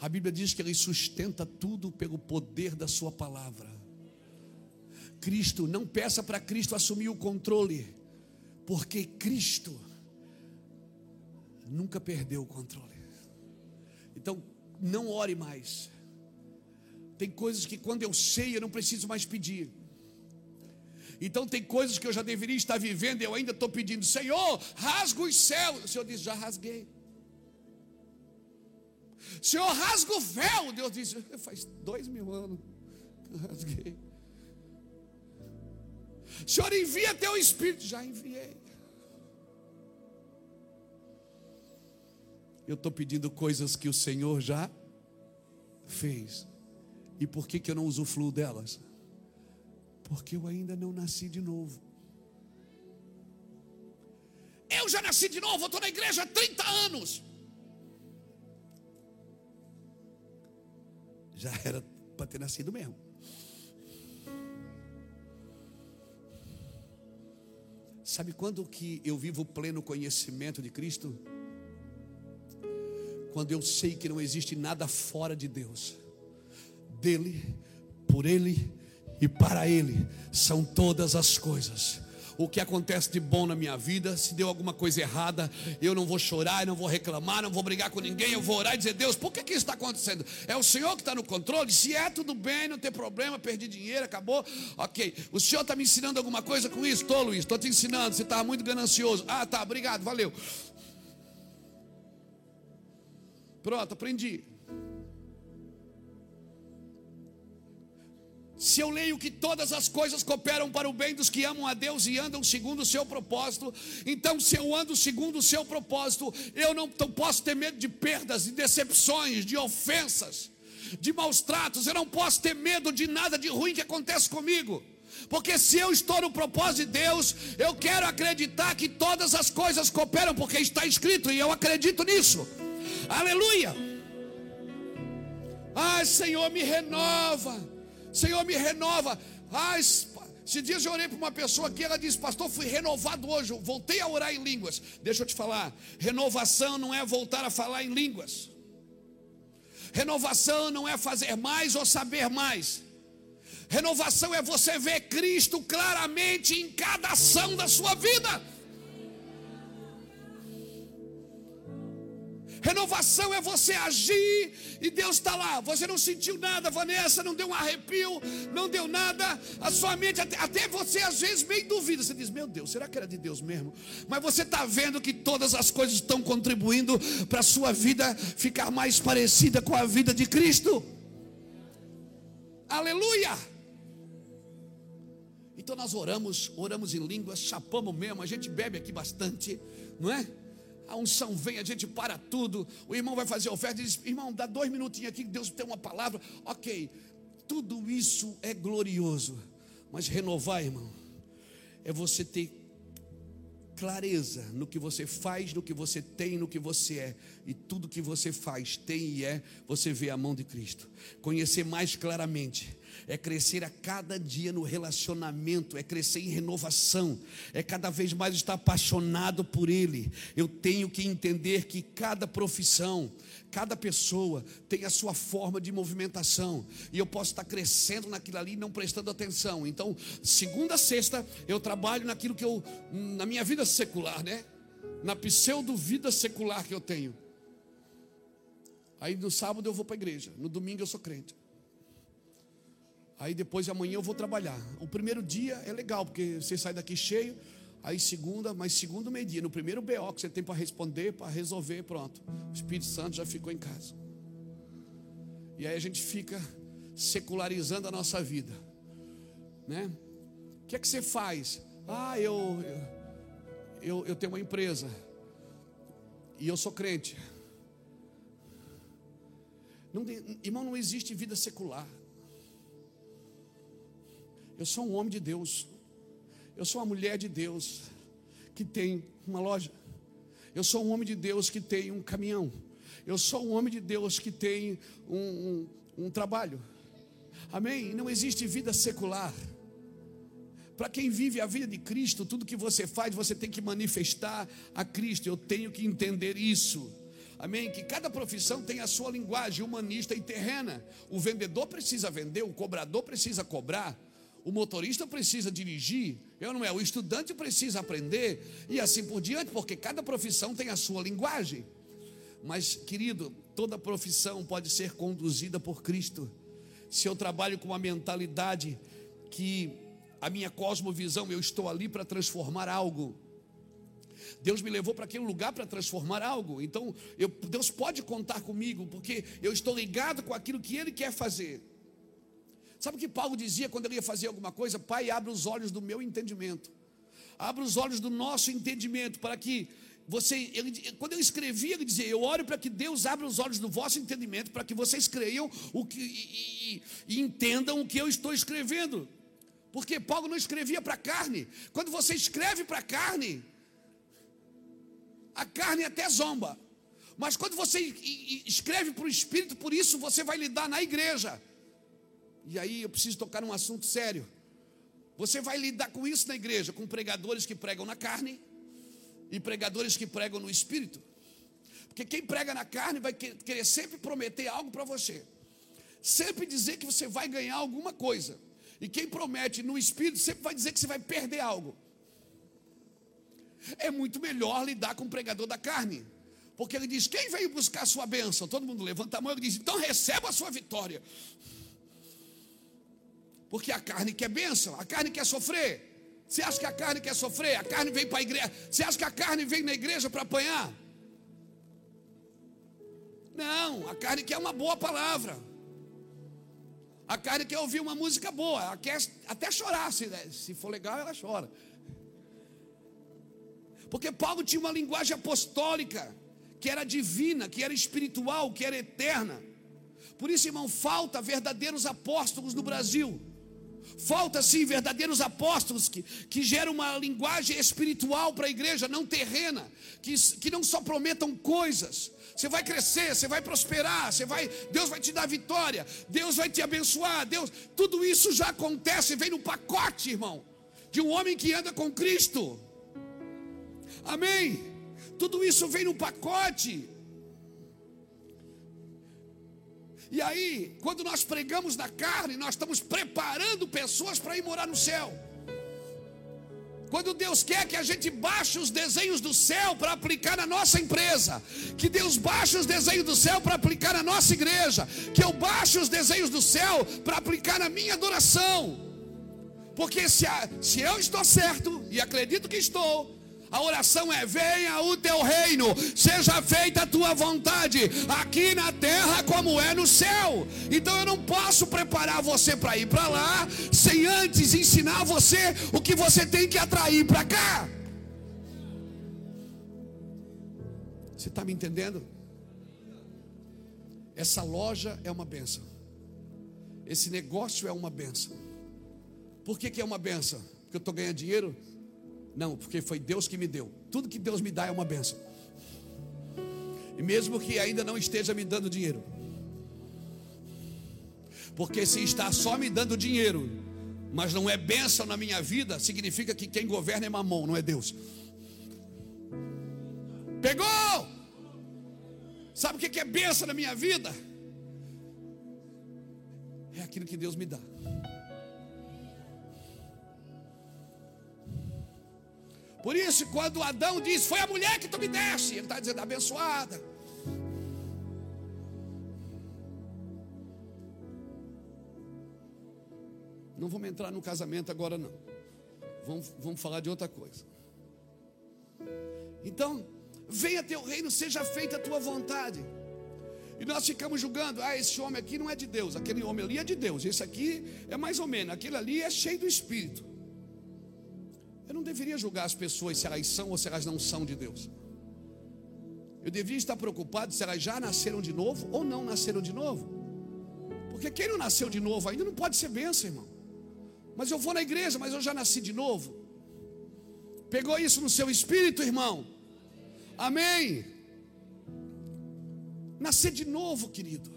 A Bíblia diz que Ele sustenta tudo pelo poder da Sua palavra. Cristo, não peça para Cristo assumir o controle, porque Cristo nunca perdeu o controle. Então, não ore mais. Tem coisas que quando eu sei, eu não preciso mais pedir. Então tem coisas que eu já deveria estar vivendo, eu ainda estou pedindo, Senhor, rasga os céus. O Senhor diz, já rasguei. Senhor, rasga o véu. Deus diz, faz dois mil anos que eu rasguei. Senhor, envia teu Espírito. Já enviei. Eu estou pedindo coisas que o Senhor já fez. E por que, que eu não usufruo delas? Porque eu ainda não nasci de novo. Eu já nasci de novo, estou na igreja há 30 anos. Já era para ter nascido mesmo. Sabe quando que eu vivo pleno conhecimento de Cristo? Quando eu sei que não existe nada fora de Deus, dele, por ele e para ele são todas as coisas. O que acontece de bom na minha vida, se deu alguma coisa errada, eu não vou chorar, não vou reclamar, não vou brigar com ninguém, eu vou orar e dizer: Deus, por que, que isso está acontecendo? É o Senhor que está no controle? Se é, tudo bem, não tem problema, perdi dinheiro, acabou, ok. O Senhor está me ensinando alguma coisa com isso? Estou, Luiz, estou te ensinando. Você estava muito ganancioso. Ah, tá, obrigado, valeu. Pronto, aprendi. Se eu leio que todas as coisas cooperam para o bem dos que amam a Deus e andam segundo o seu propósito, então se eu ando segundo o seu propósito, eu não posso ter medo de perdas, de decepções, de ofensas, de maus tratos, eu não posso ter medo de nada de ruim que acontece comigo. Porque se eu estou no propósito de Deus, eu quero acreditar que todas as coisas cooperam, porque está escrito e eu acredito nisso. Aleluia. Ai, Senhor, me renova. Senhor, me renova. Ai, esses dias eu orei para uma pessoa aqui, ela disse, pastor, fui renovado hoje, voltei a orar em línguas. Deixa eu te falar, renovação não é voltar a falar em línguas. Renovação não é fazer mais ou saber mais. Renovação é você ver Cristo claramente em cada ação da sua vida. Renovação é você agir e Deus está lá. Você não sentiu nada, Vanessa, não deu um arrepio, não deu nada. A sua mente, até, até você às vezes meio duvida. Você diz: Meu Deus, será que era de Deus mesmo? Mas você está vendo que todas as coisas estão contribuindo para a sua vida ficar mais parecida com a vida de Cristo. Aleluia! Então nós oramos, oramos em línguas, chapamos mesmo, a gente bebe aqui bastante, não é? A unção vem, a gente para tudo. O irmão vai fazer oferta e diz: irmão, dá dois minutinhos aqui que Deus tem uma palavra. Ok, tudo isso é glorioso, mas renovar, irmão, é você ter clareza no que você faz, no que você tem, no que você é. E tudo que você faz, tem e é, você vê a mão de Cristo. Conhecer mais claramente é crescer a cada dia no relacionamento, é crescer em renovação, é cada vez mais estar apaixonado por Ele. Eu tenho que entender que cada profissão, cada pessoa tem a sua forma de movimentação, e eu posso estar crescendo naquilo ali não prestando atenção. Então, segunda a sexta, eu trabalho naquilo que eu, na minha vida secular, né? Na pseudo vida secular que eu tenho. Aí no sábado eu vou para a igreja, no domingo eu sou crente. Aí depois de amanhã eu vou trabalhar. O primeiro dia é legal, porque você sai daqui cheio. Aí segunda, mas segundo meio-dia, no primeiro BO que você tem para responder, para resolver, pronto. O Espírito Santo já ficou em casa. E aí a gente fica secularizando a nossa vida, né? O que é que você faz? Ah, eu, eu, eu tenho uma empresa e eu sou crente. Não, irmão, não existe vida secular. Eu sou um homem de Deus. Eu sou uma mulher de Deus que tem uma loja. Eu sou um homem de Deus que tem um caminhão. Eu sou um homem de Deus que tem um, um, um trabalho. Amém? Não existe vida secular. Para quem vive a vida de Cristo, tudo que você faz, você tem que manifestar a Cristo. Eu tenho que entender isso. Amém? Que cada profissão tem a sua linguagem humanista e terrena. O vendedor precisa vender, o cobrador precisa cobrar. O motorista precisa dirigir, eu não é, o estudante precisa aprender e assim por diante, porque cada profissão tem a sua linguagem. Mas, querido, toda profissão pode ser conduzida por Cristo. Se eu trabalho com uma mentalidade que a minha cosmovisão, eu estou ali para transformar algo. Deus me levou para aquele lugar para transformar algo. Então, eu, Deus pode contar comigo, porque eu estou ligado com aquilo que Ele quer fazer. Sabe o que Paulo dizia quando ele ia fazer alguma coisa? Pai, abre os olhos do meu entendimento. Abre os olhos do nosso entendimento para que você, ele, quando eu escrevia, ele dizia: Eu oro para que Deus abra os olhos do vosso entendimento, para que vocês creiam o que, e, e, e entendam o que eu estou escrevendo. Porque Paulo não escrevia para a carne. Quando você escreve para a carne, a carne até zomba. Mas quando você escreve para o Espírito, por isso você vai lidar na igreja. E aí eu preciso tocar num assunto sério. Você vai lidar com isso na igreja, com pregadores que pregam na carne e pregadores que pregam no espírito. Porque quem prega na carne vai querer sempre prometer algo para você, sempre dizer que você vai ganhar alguma coisa. E quem promete no espírito sempre vai dizer que você vai perder algo. É muito melhor lidar com o pregador da carne. Porque ele diz: Quem veio buscar a sua bênção? Todo mundo levanta a mão e diz: Então receba a sua vitória. Porque a carne quer bênção, a carne quer sofrer. Você acha que a carne quer sofrer? A carne vem para a igreja. Você acha que a carne vem na igreja para apanhar? Não, a carne quer uma boa palavra. A carne quer ouvir uma música boa. Ela quer até chorar. Se, se for legal, ela chora. Porque Paulo tinha uma linguagem apostólica, que era divina, que era espiritual, que era eterna. Por isso, irmão, falta verdadeiros apóstolos no Brasil. Falta sim verdadeiros apóstolos que, que geram uma linguagem espiritual para a igreja, não terrena, que, que não só prometam coisas. Você vai crescer, você vai prosperar, você vai, Deus vai te dar vitória, Deus vai te abençoar, Deus, tudo isso já acontece, vem no pacote, irmão, de um homem que anda com Cristo. Amém. Tudo isso vem no pacote. E aí, quando nós pregamos na carne, nós estamos preparando pessoas para ir morar no céu. Quando Deus quer que a gente baixe os desenhos do céu para aplicar na nossa empresa, que Deus baixe os desenhos do céu para aplicar na nossa igreja, que eu baixe os desenhos do céu para aplicar na minha adoração. Porque se, a, se eu estou certo, e acredito que estou, a oração é: venha o teu reino, seja feita a tua vontade, aqui na terra como é no céu. Então eu não posso preparar você para ir para lá, sem antes ensinar você o que você tem que atrair para cá. Você está me entendendo? Essa loja é uma benção, esse negócio é uma benção. Por que, que é uma benção? Porque eu estou ganhando dinheiro? Não, porque foi Deus que me deu. Tudo que Deus me dá é uma benção. E mesmo que ainda não esteja me dando dinheiro. Porque se está só me dando dinheiro, mas não é bênção na minha vida, significa que quem governa é mamão, não é Deus. Pegou! Sabe o que é bênção na minha vida? É aquilo que Deus me dá. Por isso, quando Adão diz, foi a mulher que tu me deste, ele está dizendo, abençoada. Não vamos entrar no casamento agora, não. Vamos, vamos falar de outra coisa. Então, venha teu reino, seja feita a tua vontade. E nós ficamos julgando, ah, esse homem aqui não é de Deus, aquele homem ali é de Deus, esse aqui é mais ou menos, aquele ali é cheio do Espírito. Eu não deveria julgar as pessoas se elas são ou se elas não são de Deus. Eu deveria estar preocupado se elas já nasceram de novo ou não nasceram de novo. Porque quem não nasceu de novo ainda não pode ser benção, irmão. Mas eu vou na igreja, mas eu já nasci de novo. Pegou isso no seu espírito, irmão? Amém. Nascer de novo, querido,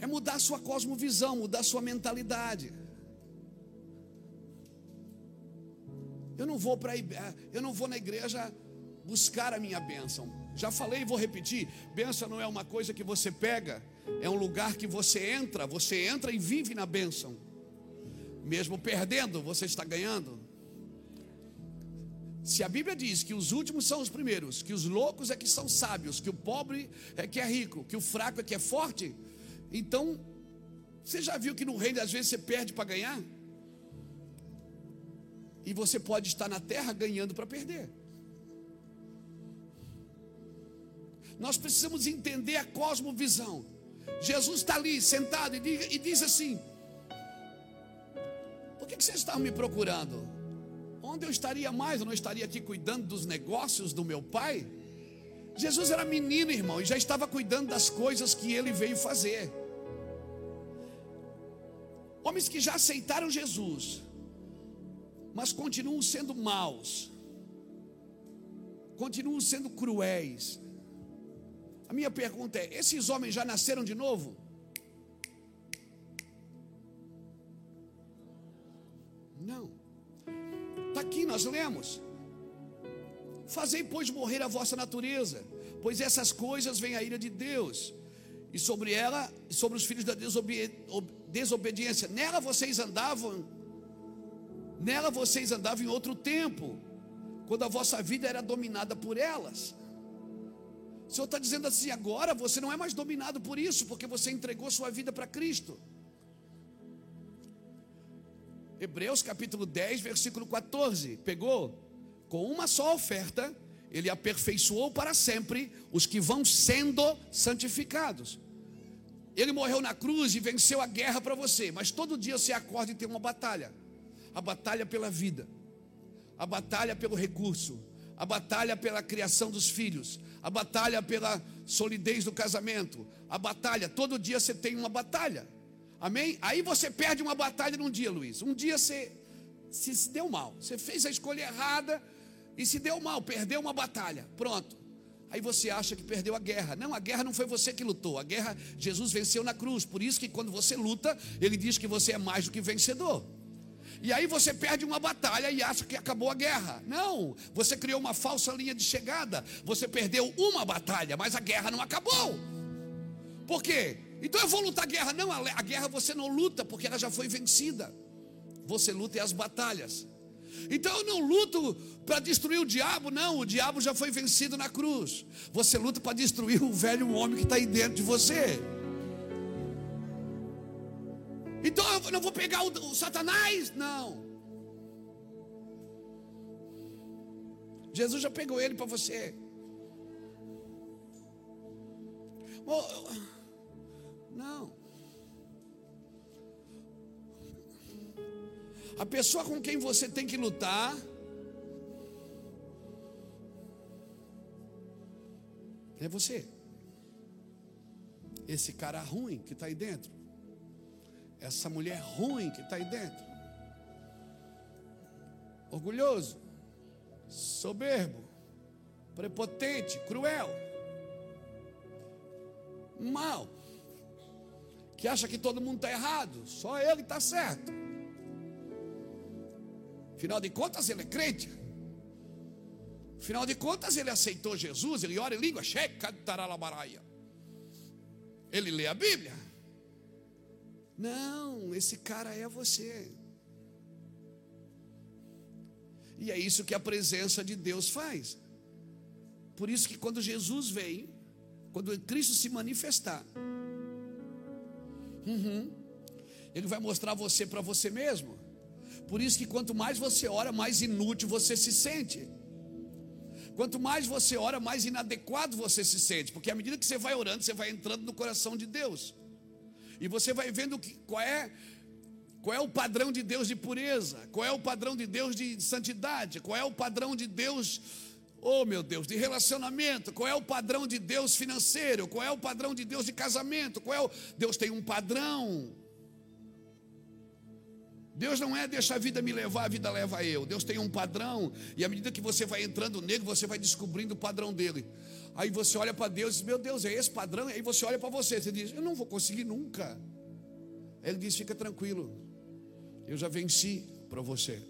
é mudar sua cosmovisão, mudar sua mentalidade. Eu não vou para eu não vou na igreja buscar a minha bênção. Já falei e vou repetir: bênção não é uma coisa que você pega, é um lugar que você entra, você entra e vive na bênção. Mesmo perdendo, você está ganhando. Se a Bíblia diz que os últimos são os primeiros, que os loucos é que são sábios, que o pobre é que é rico, que o fraco é que é forte, então você já viu que no reino às vezes você perde para ganhar? E você pode estar na terra ganhando para perder. Nós precisamos entender a cosmovisão. Jesus está ali sentado e diz, e diz assim: Por que, que vocês estão me procurando? Onde eu estaria mais? Eu não estaria aqui cuidando dos negócios do meu pai? Jesus era menino, irmão, e já estava cuidando das coisas que ele veio fazer. Homens que já aceitaram Jesus, mas continuam sendo maus, continuam sendo cruéis. A minha pergunta é: esses homens já nasceram de novo? Não. Está aqui, nós lemos. Fazei, pois, morrer a vossa natureza, pois essas coisas vêm a ira de Deus, e sobre ela, e sobre os filhos da desobediência, nela vocês andavam, nela vocês andavam em outro tempo, quando a vossa vida era dominada por elas. O Senhor está dizendo assim: agora você não é mais dominado por isso, porque você entregou sua vida para Cristo. Hebreus capítulo 10, versículo 14. Pegou? Com uma só oferta, ele aperfeiçoou para sempre os que vão sendo santificados. Ele morreu na cruz e venceu a guerra para você, mas todo dia você acorda e tem uma batalha a batalha pela vida, a batalha pelo recurso, a batalha pela criação dos filhos, a batalha pela solidez do casamento, a batalha, todo dia você tem uma batalha. Amém? Aí você perde uma batalha num dia, Luiz. Um dia você se, se deu mal. Você fez a escolha errada e se deu mal, perdeu uma batalha. Pronto. Aí você acha que perdeu a guerra. Não, a guerra não foi você que lutou. A guerra Jesus venceu na cruz. Por isso que quando você luta, ele diz que você é mais do que vencedor. E aí você perde uma batalha e acha que acabou a guerra. Não, você criou uma falsa linha de chegada. Você perdeu uma batalha, mas a guerra não acabou. Por quê? Então eu vou lutar a guerra. Não, a guerra você não luta, porque ela já foi vencida. Você luta as batalhas. Então eu não luto para destruir o diabo, não. O diabo já foi vencido na cruz. Você luta para destruir o velho homem que está aí dentro de você. Então eu não vou pegar o, o Satanás, não. Jesus já pegou ele para você. Não. A pessoa com quem você tem que lutar é você. Esse cara ruim que está aí dentro. Essa mulher ruim que está aí dentro. Orgulhoso, soberbo, prepotente, cruel, mal. Que acha que todo mundo está errado, só ele está certo. Afinal de contas, ele é crente. Afinal de contas, ele aceitou Jesus, ele ora em língua, ele lê a Bíblia. Não, esse cara é você. E é isso que a presença de Deus faz. Por isso que quando Jesus vem, quando Cristo se manifestar, Uhum. Ele vai mostrar você para você mesmo. Por isso que quanto mais você ora, mais inútil você se sente. Quanto mais você ora, mais inadequado você se sente, porque à medida que você vai orando, você vai entrando no coração de Deus. E você vai vendo que, qual é qual é o padrão de Deus de pureza, qual é o padrão de Deus de santidade, qual é o padrão de Deus, oh meu Deus, de relacionamento, qual é o padrão de Deus financeiro, qual é o padrão de Deus de casamento, qual é o Deus tem um padrão. Deus não é deixa a vida me levar, a vida leva eu. Deus tem um padrão, e à medida que você vai entrando nele, você vai descobrindo o padrão dele. Aí você olha para Deus e diz: Meu Deus, é esse padrão? E aí você olha para você, você diz: Eu não vou conseguir nunca. Ele diz: Fica tranquilo, eu já venci para você.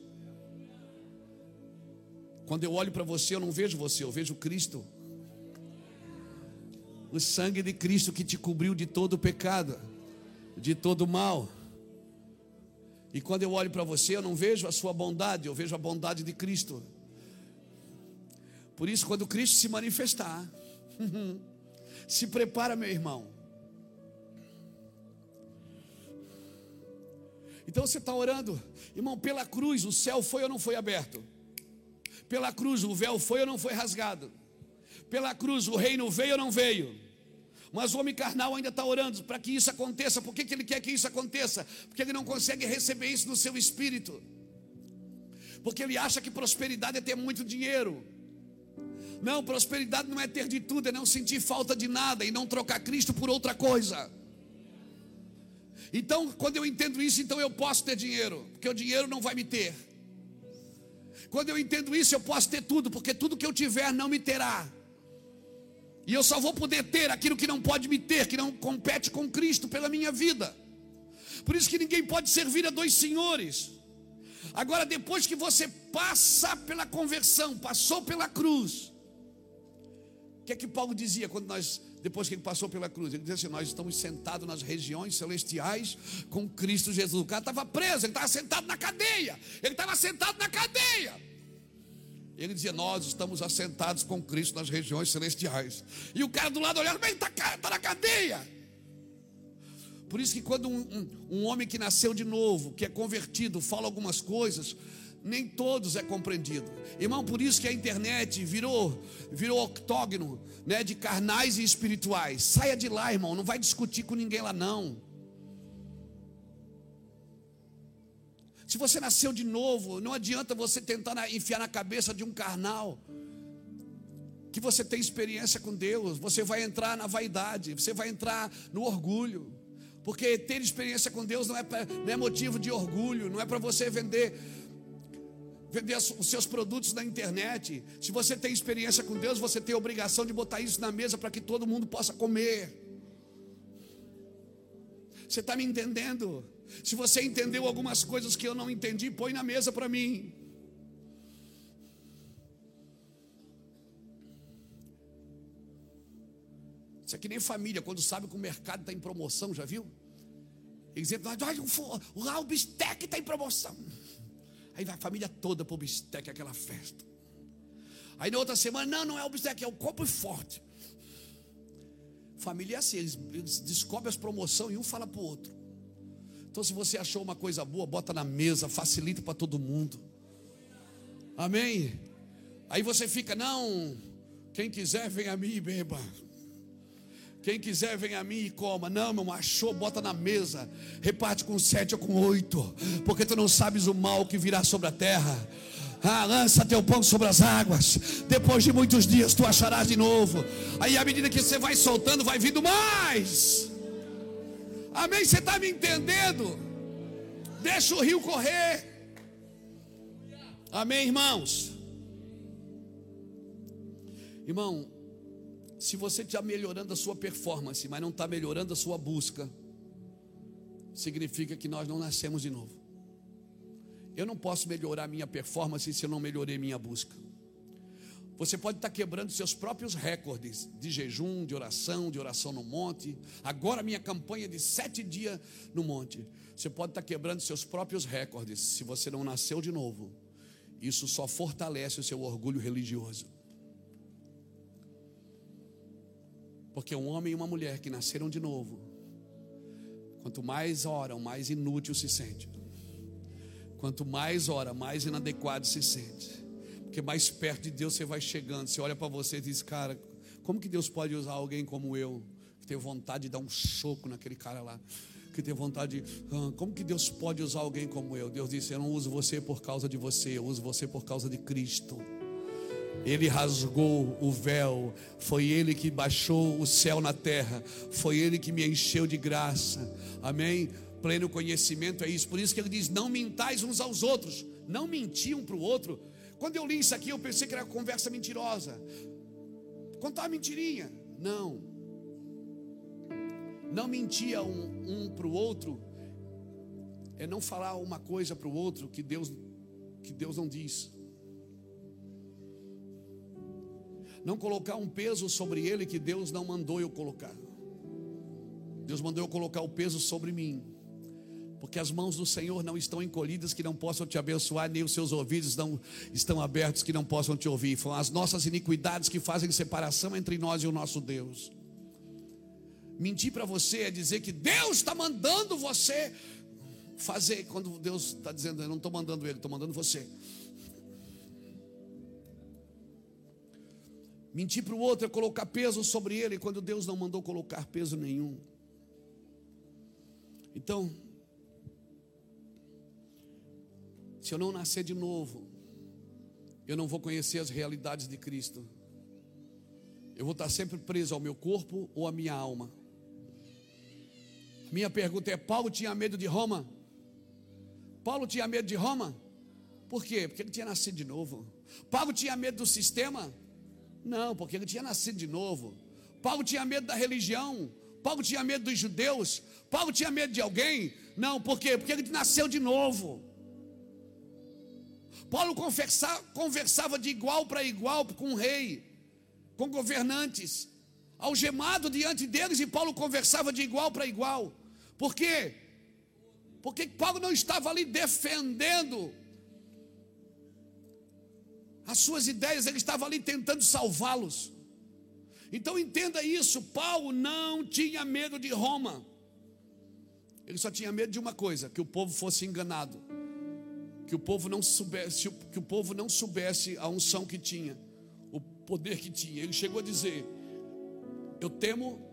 Quando eu olho para você, eu não vejo você, eu vejo Cristo. O sangue de Cristo que te cobriu de todo o pecado, de todo o mal. E quando eu olho para você, eu não vejo a sua bondade, eu vejo a bondade de Cristo. Por isso, quando Cristo se manifestar, se prepara, meu irmão. Então você está orando, irmão, pela cruz, o céu foi ou não foi aberto? Pela cruz, o véu foi ou não foi rasgado? Pela cruz, o reino veio ou não veio? Mas o homem carnal ainda está orando para que isso aconteça. Por que, que ele quer que isso aconteça? Porque ele não consegue receber isso no seu espírito. Porque ele acha que prosperidade é ter muito dinheiro. Não, prosperidade não é ter de tudo, é não sentir falta de nada e não trocar Cristo por outra coisa. Então, quando eu entendo isso, então eu posso ter dinheiro, porque o dinheiro não vai me ter. Quando eu entendo isso, eu posso ter tudo, porque tudo que eu tiver não me terá. E eu só vou poder ter aquilo que não pode me ter, que não compete com Cristo pela minha vida. Por isso que ninguém pode servir a dois senhores. Agora, depois que você passa pela conversão, passou pela cruz, que é que Paulo dizia quando nós, depois que ele passou pela cruz? Ele dizia assim: Nós estamos sentados nas regiões celestiais com Cristo Jesus. O cara estava preso, ele estava sentado na cadeia, ele estava sentado na cadeia. Ele dizia: Nós estamos assentados com Cristo nas regiões celestiais. E o cara do lado olhando, mas está tá na cadeia. Por isso que quando um, um, um, homem que nasceu de novo, que é convertido, fala algumas coisas, nem todos é compreendido. Irmão, por isso que a internet virou, virou octógono né, de carnais e espirituais. Saia de lá, irmão, não vai discutir com ninguém lá não. Se você nasceu de novo, não adianta você tentar enfiar na cabeça de um carnal que você tem experiência com Deus, você vai entrar na vaidade, você vai entrar no orgulho. Porque ter experiência com Deus não é, pra, não é motivo de orgulho, não é para você vender vender os seus produtos na internet. Se você tem experiência com Deus, você tem a obrigação de botar isso na mesa para que todo mundo possa comer. Você está me entendendo? Se você entendeu algumas coisas que eu não entendi, põe na mesa para mim. Isso aqui nem família, quando sabe que o mercado está em promoção, já viu? Eles dizem, lá o bistec está em promoção. Aí vai a família toda para o bistec, aquela festa. Aí na outra semana, não, não é o bistec, é o copo forte. Família é assim, eles, eles descobrem as promoções e um fala para o outro. Então, se você achou uma coisa boa, bota na mesa, facilita para todo mundo. Amém? Aí você fica, não, quem quiser vem a mim e beba. Quem quiser vem a mim e coma. Não, meu achou, bota na mesa. Reparte com sete ou com oito. Porque tu não sabes o mal que virá sobre a terra. Ah, lança teu pão sobre as águas. Depois de muitos dias tu acharás de novo. Aí à medida que você vai soltando, vai vindo mais. Amém? Você está me entendendo? Deixa o rio correr. Amém, irmãos? Irmão, se você está melhorando a sua performance, mas não está melhorando a sua busca, significa que nós não nascemos de novo. Eu não posso melhorar minha performance se eu não melhorei minha busca. Você pode estar quebrando seus próprios recordes de jejum, de oração, de oração no monte. Agora, minha campanha de sete dias no monte. Você pode estar quebrando seus próprios recordes se você não nasceu de novo. Isso só fortalece o seu orgulho religioso. Porque um homem e uma mulher que nasceram de novo, quanto mais oram, mais inútil se sente. Quanto mais ora, mais inadequado se sente. Porque mais perto de Deus você vai chegando. Você olha para você e diz, cara, como que Deus pode usar alguém como eu? Que tem vontade de dar um soco naquele cara lá. Que tem vontade de. Ah, como que Deus pode usar alguém como eu? Deus disse: Eu não uso você por causa de você, eu uso você por causa de Cristo. Ele rasgou o véu, foi Ele que baixou o céu na terra, foi Ele que me encheu de graça, amém? Pleno conhecimento é isso, por isso que Ele diz: Não mintais uns aos outros, não mentir um para o outro. Quando eu li isso aqui, eu pensei que era conversa mentirosa, contar uma mentirinha, não, não mentia um, um para o outro, é não falar uma coisa para o outro que Deus, que Deus não diz. Não colocar um peso sobre ele que Deus não mandou eu colocar. Deus mandou eu colocar o peso sobre mim. Porque as mãos do Senhor não estão encolhidas que não possam te abençoar, nem os seus ouvidos não estão abertos que não possam te ouvir. São as nossas iniquidades que fazem separação entre nós e o nosso Deus. Mentir para você é dizer que Deus está mandando você fazer, quando Deus está dizendo, eu não estou mandando ele, estou mandando você. Mentir para o outro é colocar peso sobre ele, quando Deus não mandou colocar peso nenhum. Então, se eu não nascer de novo, eu não vou conhecer as realidades de Cristo. Eu vou estar sempre preso ao meu corpo ou à minha alma. Minha pergunta é: Paulo tinha medo de Roma? Paulo tinha medo de Roma? Por quê? Porque ele tinha nascido de novo. Paulo tinha medo do sistema? Não, porque ele tinha nascido de novo. Paulo tinha medo da religião. Paulo tinha medo dos judeus. Paulo tinha medo de alguém. Não, por quê? Porque ele nasceu de novo. Paulo conversava, conversava de igual para igual com o rei, com governantes, algemado diante deles, e Paulo conversava de igual para igual. Por quê? Porque Paulo não estava ali defendendo as suas ideias, ele estava ali tentando salvá-los. Então entenda isso: Paulo não tinha medo de Roma, ele só tinha medo de uma coisa: que o povo fosse enganado, que o povo não soubesse, que o povo não soubesse a unção que tinha, o poder que tinha. Ele chegou a dizer: Eu temo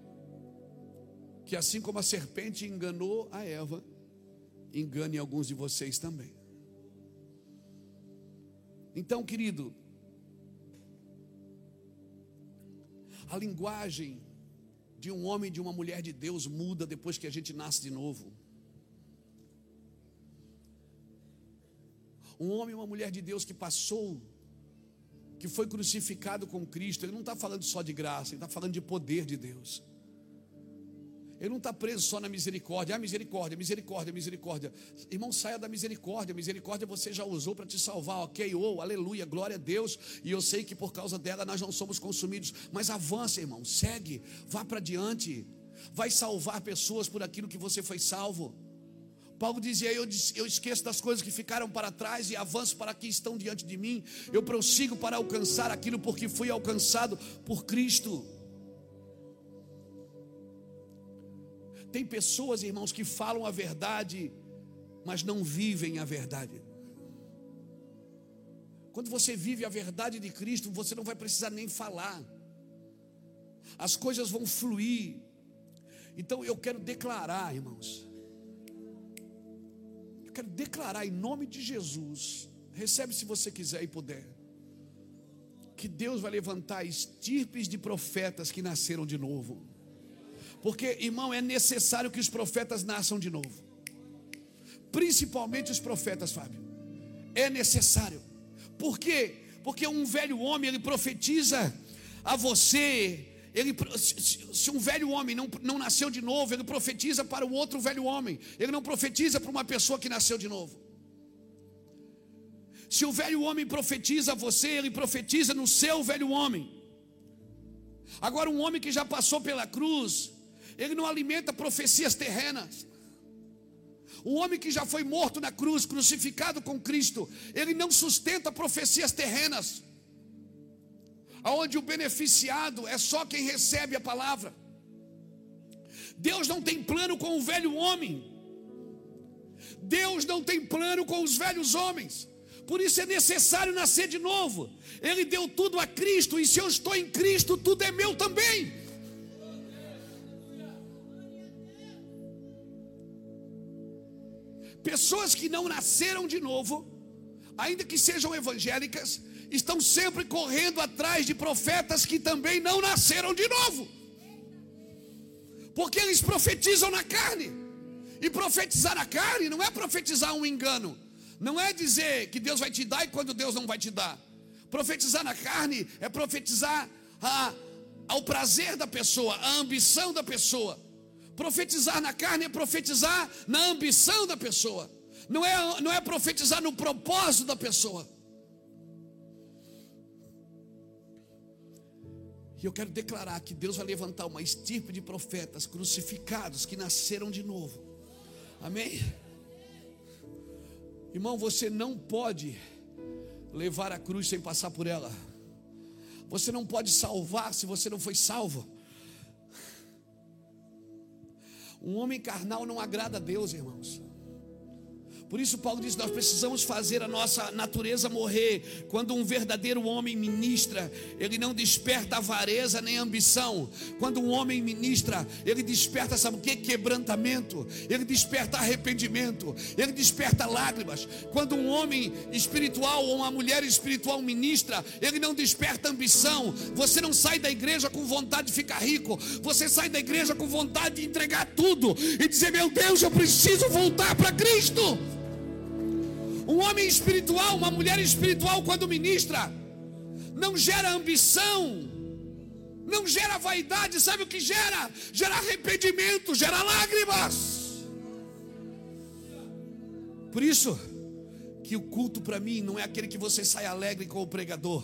que assim como a serpente enganou a Eva, engane alguns de vocês também. Então, querido, a linguagem de um homem e de uma mulher de Deus muda depois que a gente nasce de novo. Um homem e uma mulher de Deus que passou, que foi crucificado com Cristo, ele não está falando só de graça, ele está falando de poder de Deus. Ele não está preso só na misericórdia. Ah, misericórdia, misericórdia, misericórdia. Irmão, saia da misericórdia. Misericórdia você já usou para te salvar, ok? Oh, aleluia, glória a Deus. E eu sei que por causa dela nós não somos consumidos. Mas avança, irmão, segue, vá para diante. Vai salvar pessoas por aquilo que você foi salvo. Paulo dizia: eu, eu esqueço das coisas que ficaram para trás e avanço para que estão diante de mim. Eu prossigo para alcançar aquilo porque fui alcançado por Cristo. Tem pessoas, irmãos, que falam a verdade, mas não vivem a verdade. Quando você vive a verdade de Cristo, você não vai precisar nem falar, as coisas vão fluir. Então eu quero declarar, irmãos, eu quero declarar em nome de Jesus, recebe se você quiser e puder, que Deus vai levantar estirpes de profetas que nasceram de novo. Porque, irmão, é necessário que os profetas nasçam de novo. Principalmente os profetas, Fábio. É necessário. Por quê? Porque um velho homem, ele profetiza a você. Ele, se um velho homem não, não nasceu de novo, ele profetiza para o outro velho homem. Ele não profetiza para uma pessoa que nasceu de novo. Se o velho homem profetiza a você, ele profetiza no seu velho homem. Agora, um homem que já passou pela cruz, ele não alimenta profecias terrenas. O homem que já foi morto na cruz, crucificado com Cristo, ele não sustenta profecias terrenas, aonde o beneficiado é só quem recebe a palavra. Deus não tem plano com o velho homem. Deus não tem plano com os velhos homens. Por isso é necessário nascer de novo. Ele deu tudo a Cristo, e se eu estou em Cristo, tudo é meu também. Pessoas que não nasceram de novo, ainda que sejam evangélicas, estão sempre correndo atrás de profetas que também não nasceram de novo, porque eles profetizam na carne, e profetizar na carne não é profetizar um engano, não é dizer que Deus vai te dar e quando Deus não vai te dar. Profetizar na carne é profetizar a, ao prazer da pessoa, a ambição da pessoa. Profetizar na carne é profetizar na ambição da pessoa. Não é, não é profetizar no propósito da pessoa. E eu quero declarar que Deus vai levantar uma estirpe de profetas crucificados que nasceram de novo. Amém? Irmão, você não pode levar a cruz sem passar por ela. Você não pode salvar se você não foi salvo. Um homem carnal não agrada a Deus, irmãos. Por isso, Paulo diz: nós precisamos fazer a nossa natureza morrer. Quando um verdadeiro homem ministra, ele não desperta avareza nem ambição. Quando um homem ministra, ele desperta, sabe o que? Quebrantamento, ele desperta arrependimento, ele desperta lágrimas. Quando um homem espiritual ou uma mulher espiritual ministra, ele não desperta ambição. Você não sai da igreja com vontade de ficar rico, você sai da igreja com vontade de entregar tudo e dizer: Meu Deus, eu preciso voltar para Cristo. Um homem espiritual, uma mulher espiritual, quando ministra, não gera ambição, não gera vaidade, sabe o que gera? Gera arrependimento, gera lágrimas. Por isso, que o culto para mim não é aquele que você sai alegre com o pregador,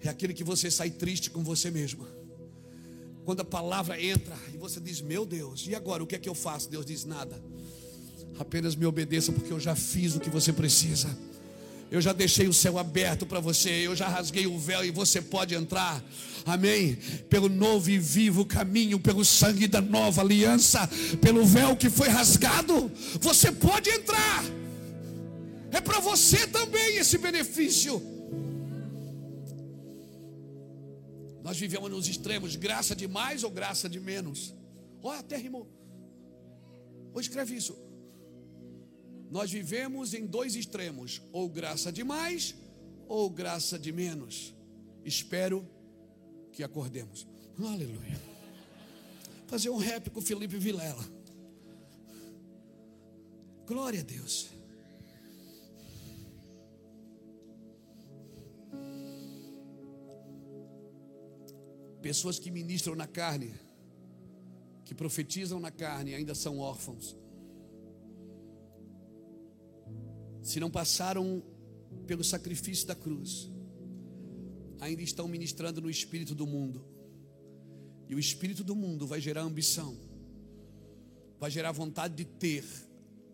é aquele que você sai triste com você mesmo. Quando a palavra entra e você diz, meu Deus, e agora o que é que eu faço? Deus diz nada. Apenas me obedeça, porque eu já fiz o que você precisa. Eu já deixei o céu aberto para você, eu já rasguei o véu e você pode entrar. Amém. Pelo novo e vivo caminho, pelo sangue da nova aliança, pelo véu que foi rasgado, você pode entrar. É para você também esse benefício. Nós vivemos nos extremos, graça de mais ou graça de menos. Olha, até rimou. Ou escreve isso. Nós vivemos em dois extremos, ou graça de mais ou graça de menos. Espero que acordemos. Aleluia. Fazer um rap com Felipe Vilela. Glória a Deus. Pessoas que ministram na carne, que profetizam na carne, ainda são órfãos. Se não passaram pelo sacrifício da cruz, ainda estão ministrando no espírito do mundo. E o espírito do mundo vai gerar ambição, vai gerar vontade de ter,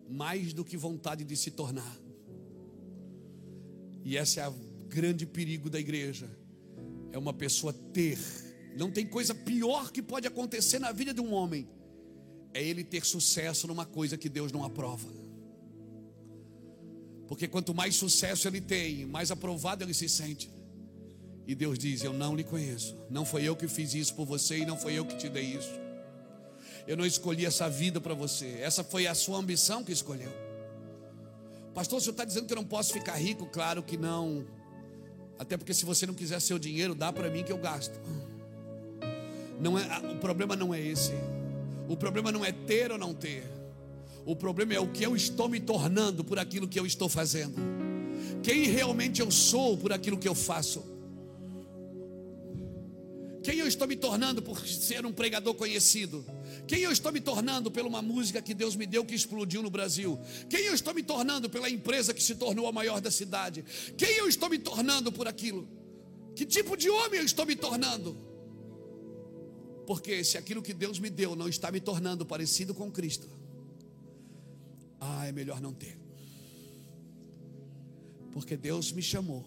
mais do que vontade de se tornar. E esse é o grande perigo da igreja. É uma pessoa ter. Não tem coisa pior que pode acontecer na vida de um homem. É ele ter sucesso numa coisa que Deus não aprova. Porque quanto mais sucesso ele tem, mais aprovado ele se sente. E Deus diz: Eu não lhe conheço. Não foi eu que fiz isso por você e não foi eu que te dei isso. Eu não escolhi essa vida para você. Essa foi a sua ambição que escolheu. Pastor, o senhor está dizendo que eu não posso ficar rico? Claro que não. Até porque se você não quiser seu dinheiro, dá para mim que eu gasto. Não é, o problema não é esse. O problema não é ter ou não ter. O problema é o que eu estou me tornando por aquilo que eu estou fazendo. Quem realmente eu sou por aquilo que eu faço. Quem eu estou me tornando por ser um pregador conhecido? Quem eu estou me tornando pela uma música que Deus me deu que explodiu no Brasil? Quem eu estou me tornando pela empresa que se tornou a maior da cidade? Quem eu estou me tornando por aquilo? Que tipo de homem eu estou me tornando? Porque se aquilo que Deus me deu não está me tornando parecido com Cristo, ah, é melhor não ter. Porque Deus me chamou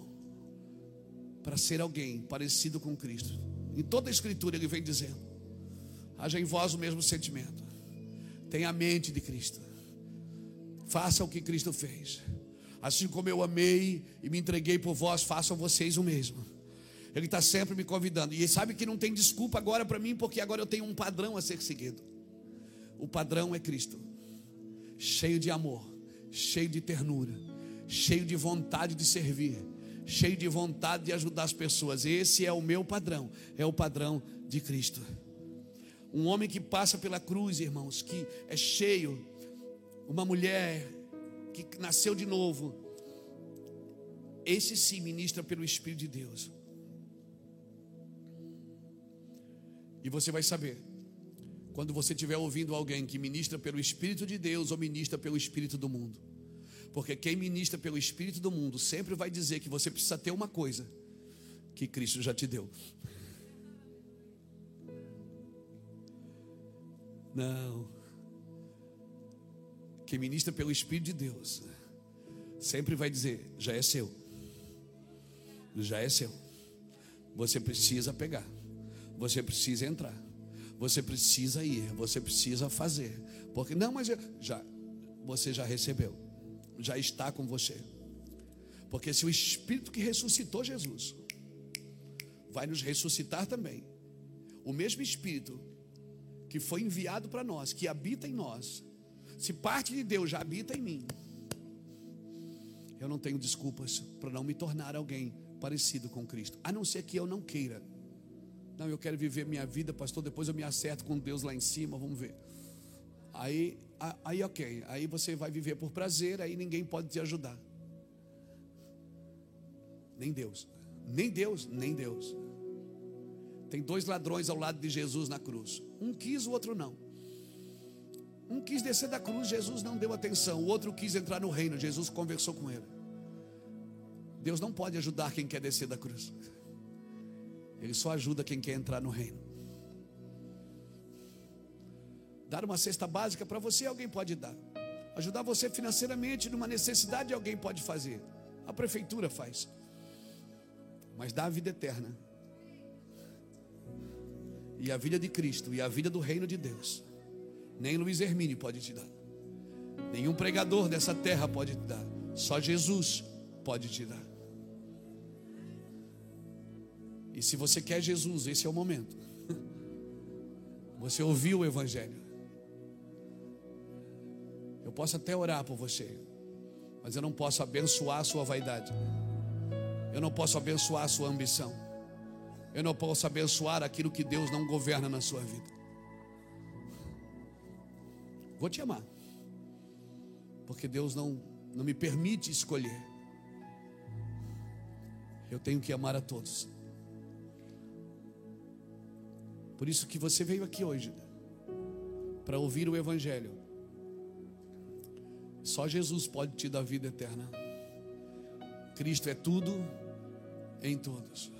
para ser alguém parecido com Cristo. Em toda a Escritura ele vem dizendo: haja em vós o mesmo sentimento, tenha a mente de Cristo, faça o que Cristo fez, Assim como eu amei e me entreguei por vós, façam vocês o mesmo. Ele está sempre me convidando. E sabe que não tem desculpa agora para mim, porque agora eu tenho um padrão a ser seguido. O padrão é Cristo, cheio de amor, cheio de ternura, cheio de vontade de servir, cheio de vontade de ajudar as pessoas. Esse é o meu padrão, é o padrão de Cristo. Um homem que passa pela cruz, irmãos, que é cheio, uma mulher que nasceu de novo, esse sim ministra pelo Espírito de Deus. E você vai saber, quando você estiver ouvindo alguém que ministra pelo Espírito de Deus ou ministra pelo Espírito do mundo. Porque quem ministra pelo Espírito do mundo sempre vai dizer que você precisa ter uma coisa que Cristo já te deu. Não. Quem ministra pelo Espírito de Deus sempre vai dizer: já é seu. Já é seu. Você precisa pegar. Você precisa entrar. Você precisa ir. Você precisa fazer. Porque não, mas já você já recebeu. Já está com você. Porque se o Espírito que ressuscitou Jesus vai nos ressuscitar também, o mesmo Espírito que foi enviado para nós, que habita em nós, se parte de Deus já habita em mim, eu não tenho desculpas para não me tornar alguém parecido com Cristo, a não ser que eu não queira. Não, eu quero viver minha vida, pastor, depois eu me acerto com Deus lá em cima, vamos ver. Aí, aí ok, aí você vai viver por prazer, aí ninguém pode te ajudar. Nem Deus, nem Deus, nem Deus. Tem dois ladrões ao lado de Jesus na cruz. Um quis, o outro não. Um quis descer da cruz, Jesus não deu atenção. O outro quis entrar no reino, Jesus conversou com ele. Deus não pode ajudar quem quer descer da cruz. Ele só ajuda quem quer entrar no reino. Dar uma cesta básica para você, alguém pode dar. Ajudar você financeiramente numa necessidade, alguém pode fazer. A prefeitura faz. Mas dá a vida eterna e a vida de Cristo e a vida do reino de Deus, nem Luiz Hermínio pode te dar, nenhum pregador dessa terra pode te dar, só Jesus pode te dar. E se você quer Jesus, esse é o momento. Você ouviu o Evangelho. Eu posso até orar por você, mas eu não posso abençoar a sua vaidade. Eu não posso abençoar a sua ambição eu não posso abençoar aquilo que Deus não governa na sua vida. Vou te amar, porque Deus não, não me permite escolher. Eu tenho que amar a todos. Por isso que você veio aqui hoje né? para ouvir o evangelho. Só Jesus pode te dar vida eterna. Cristo é tudo em todos.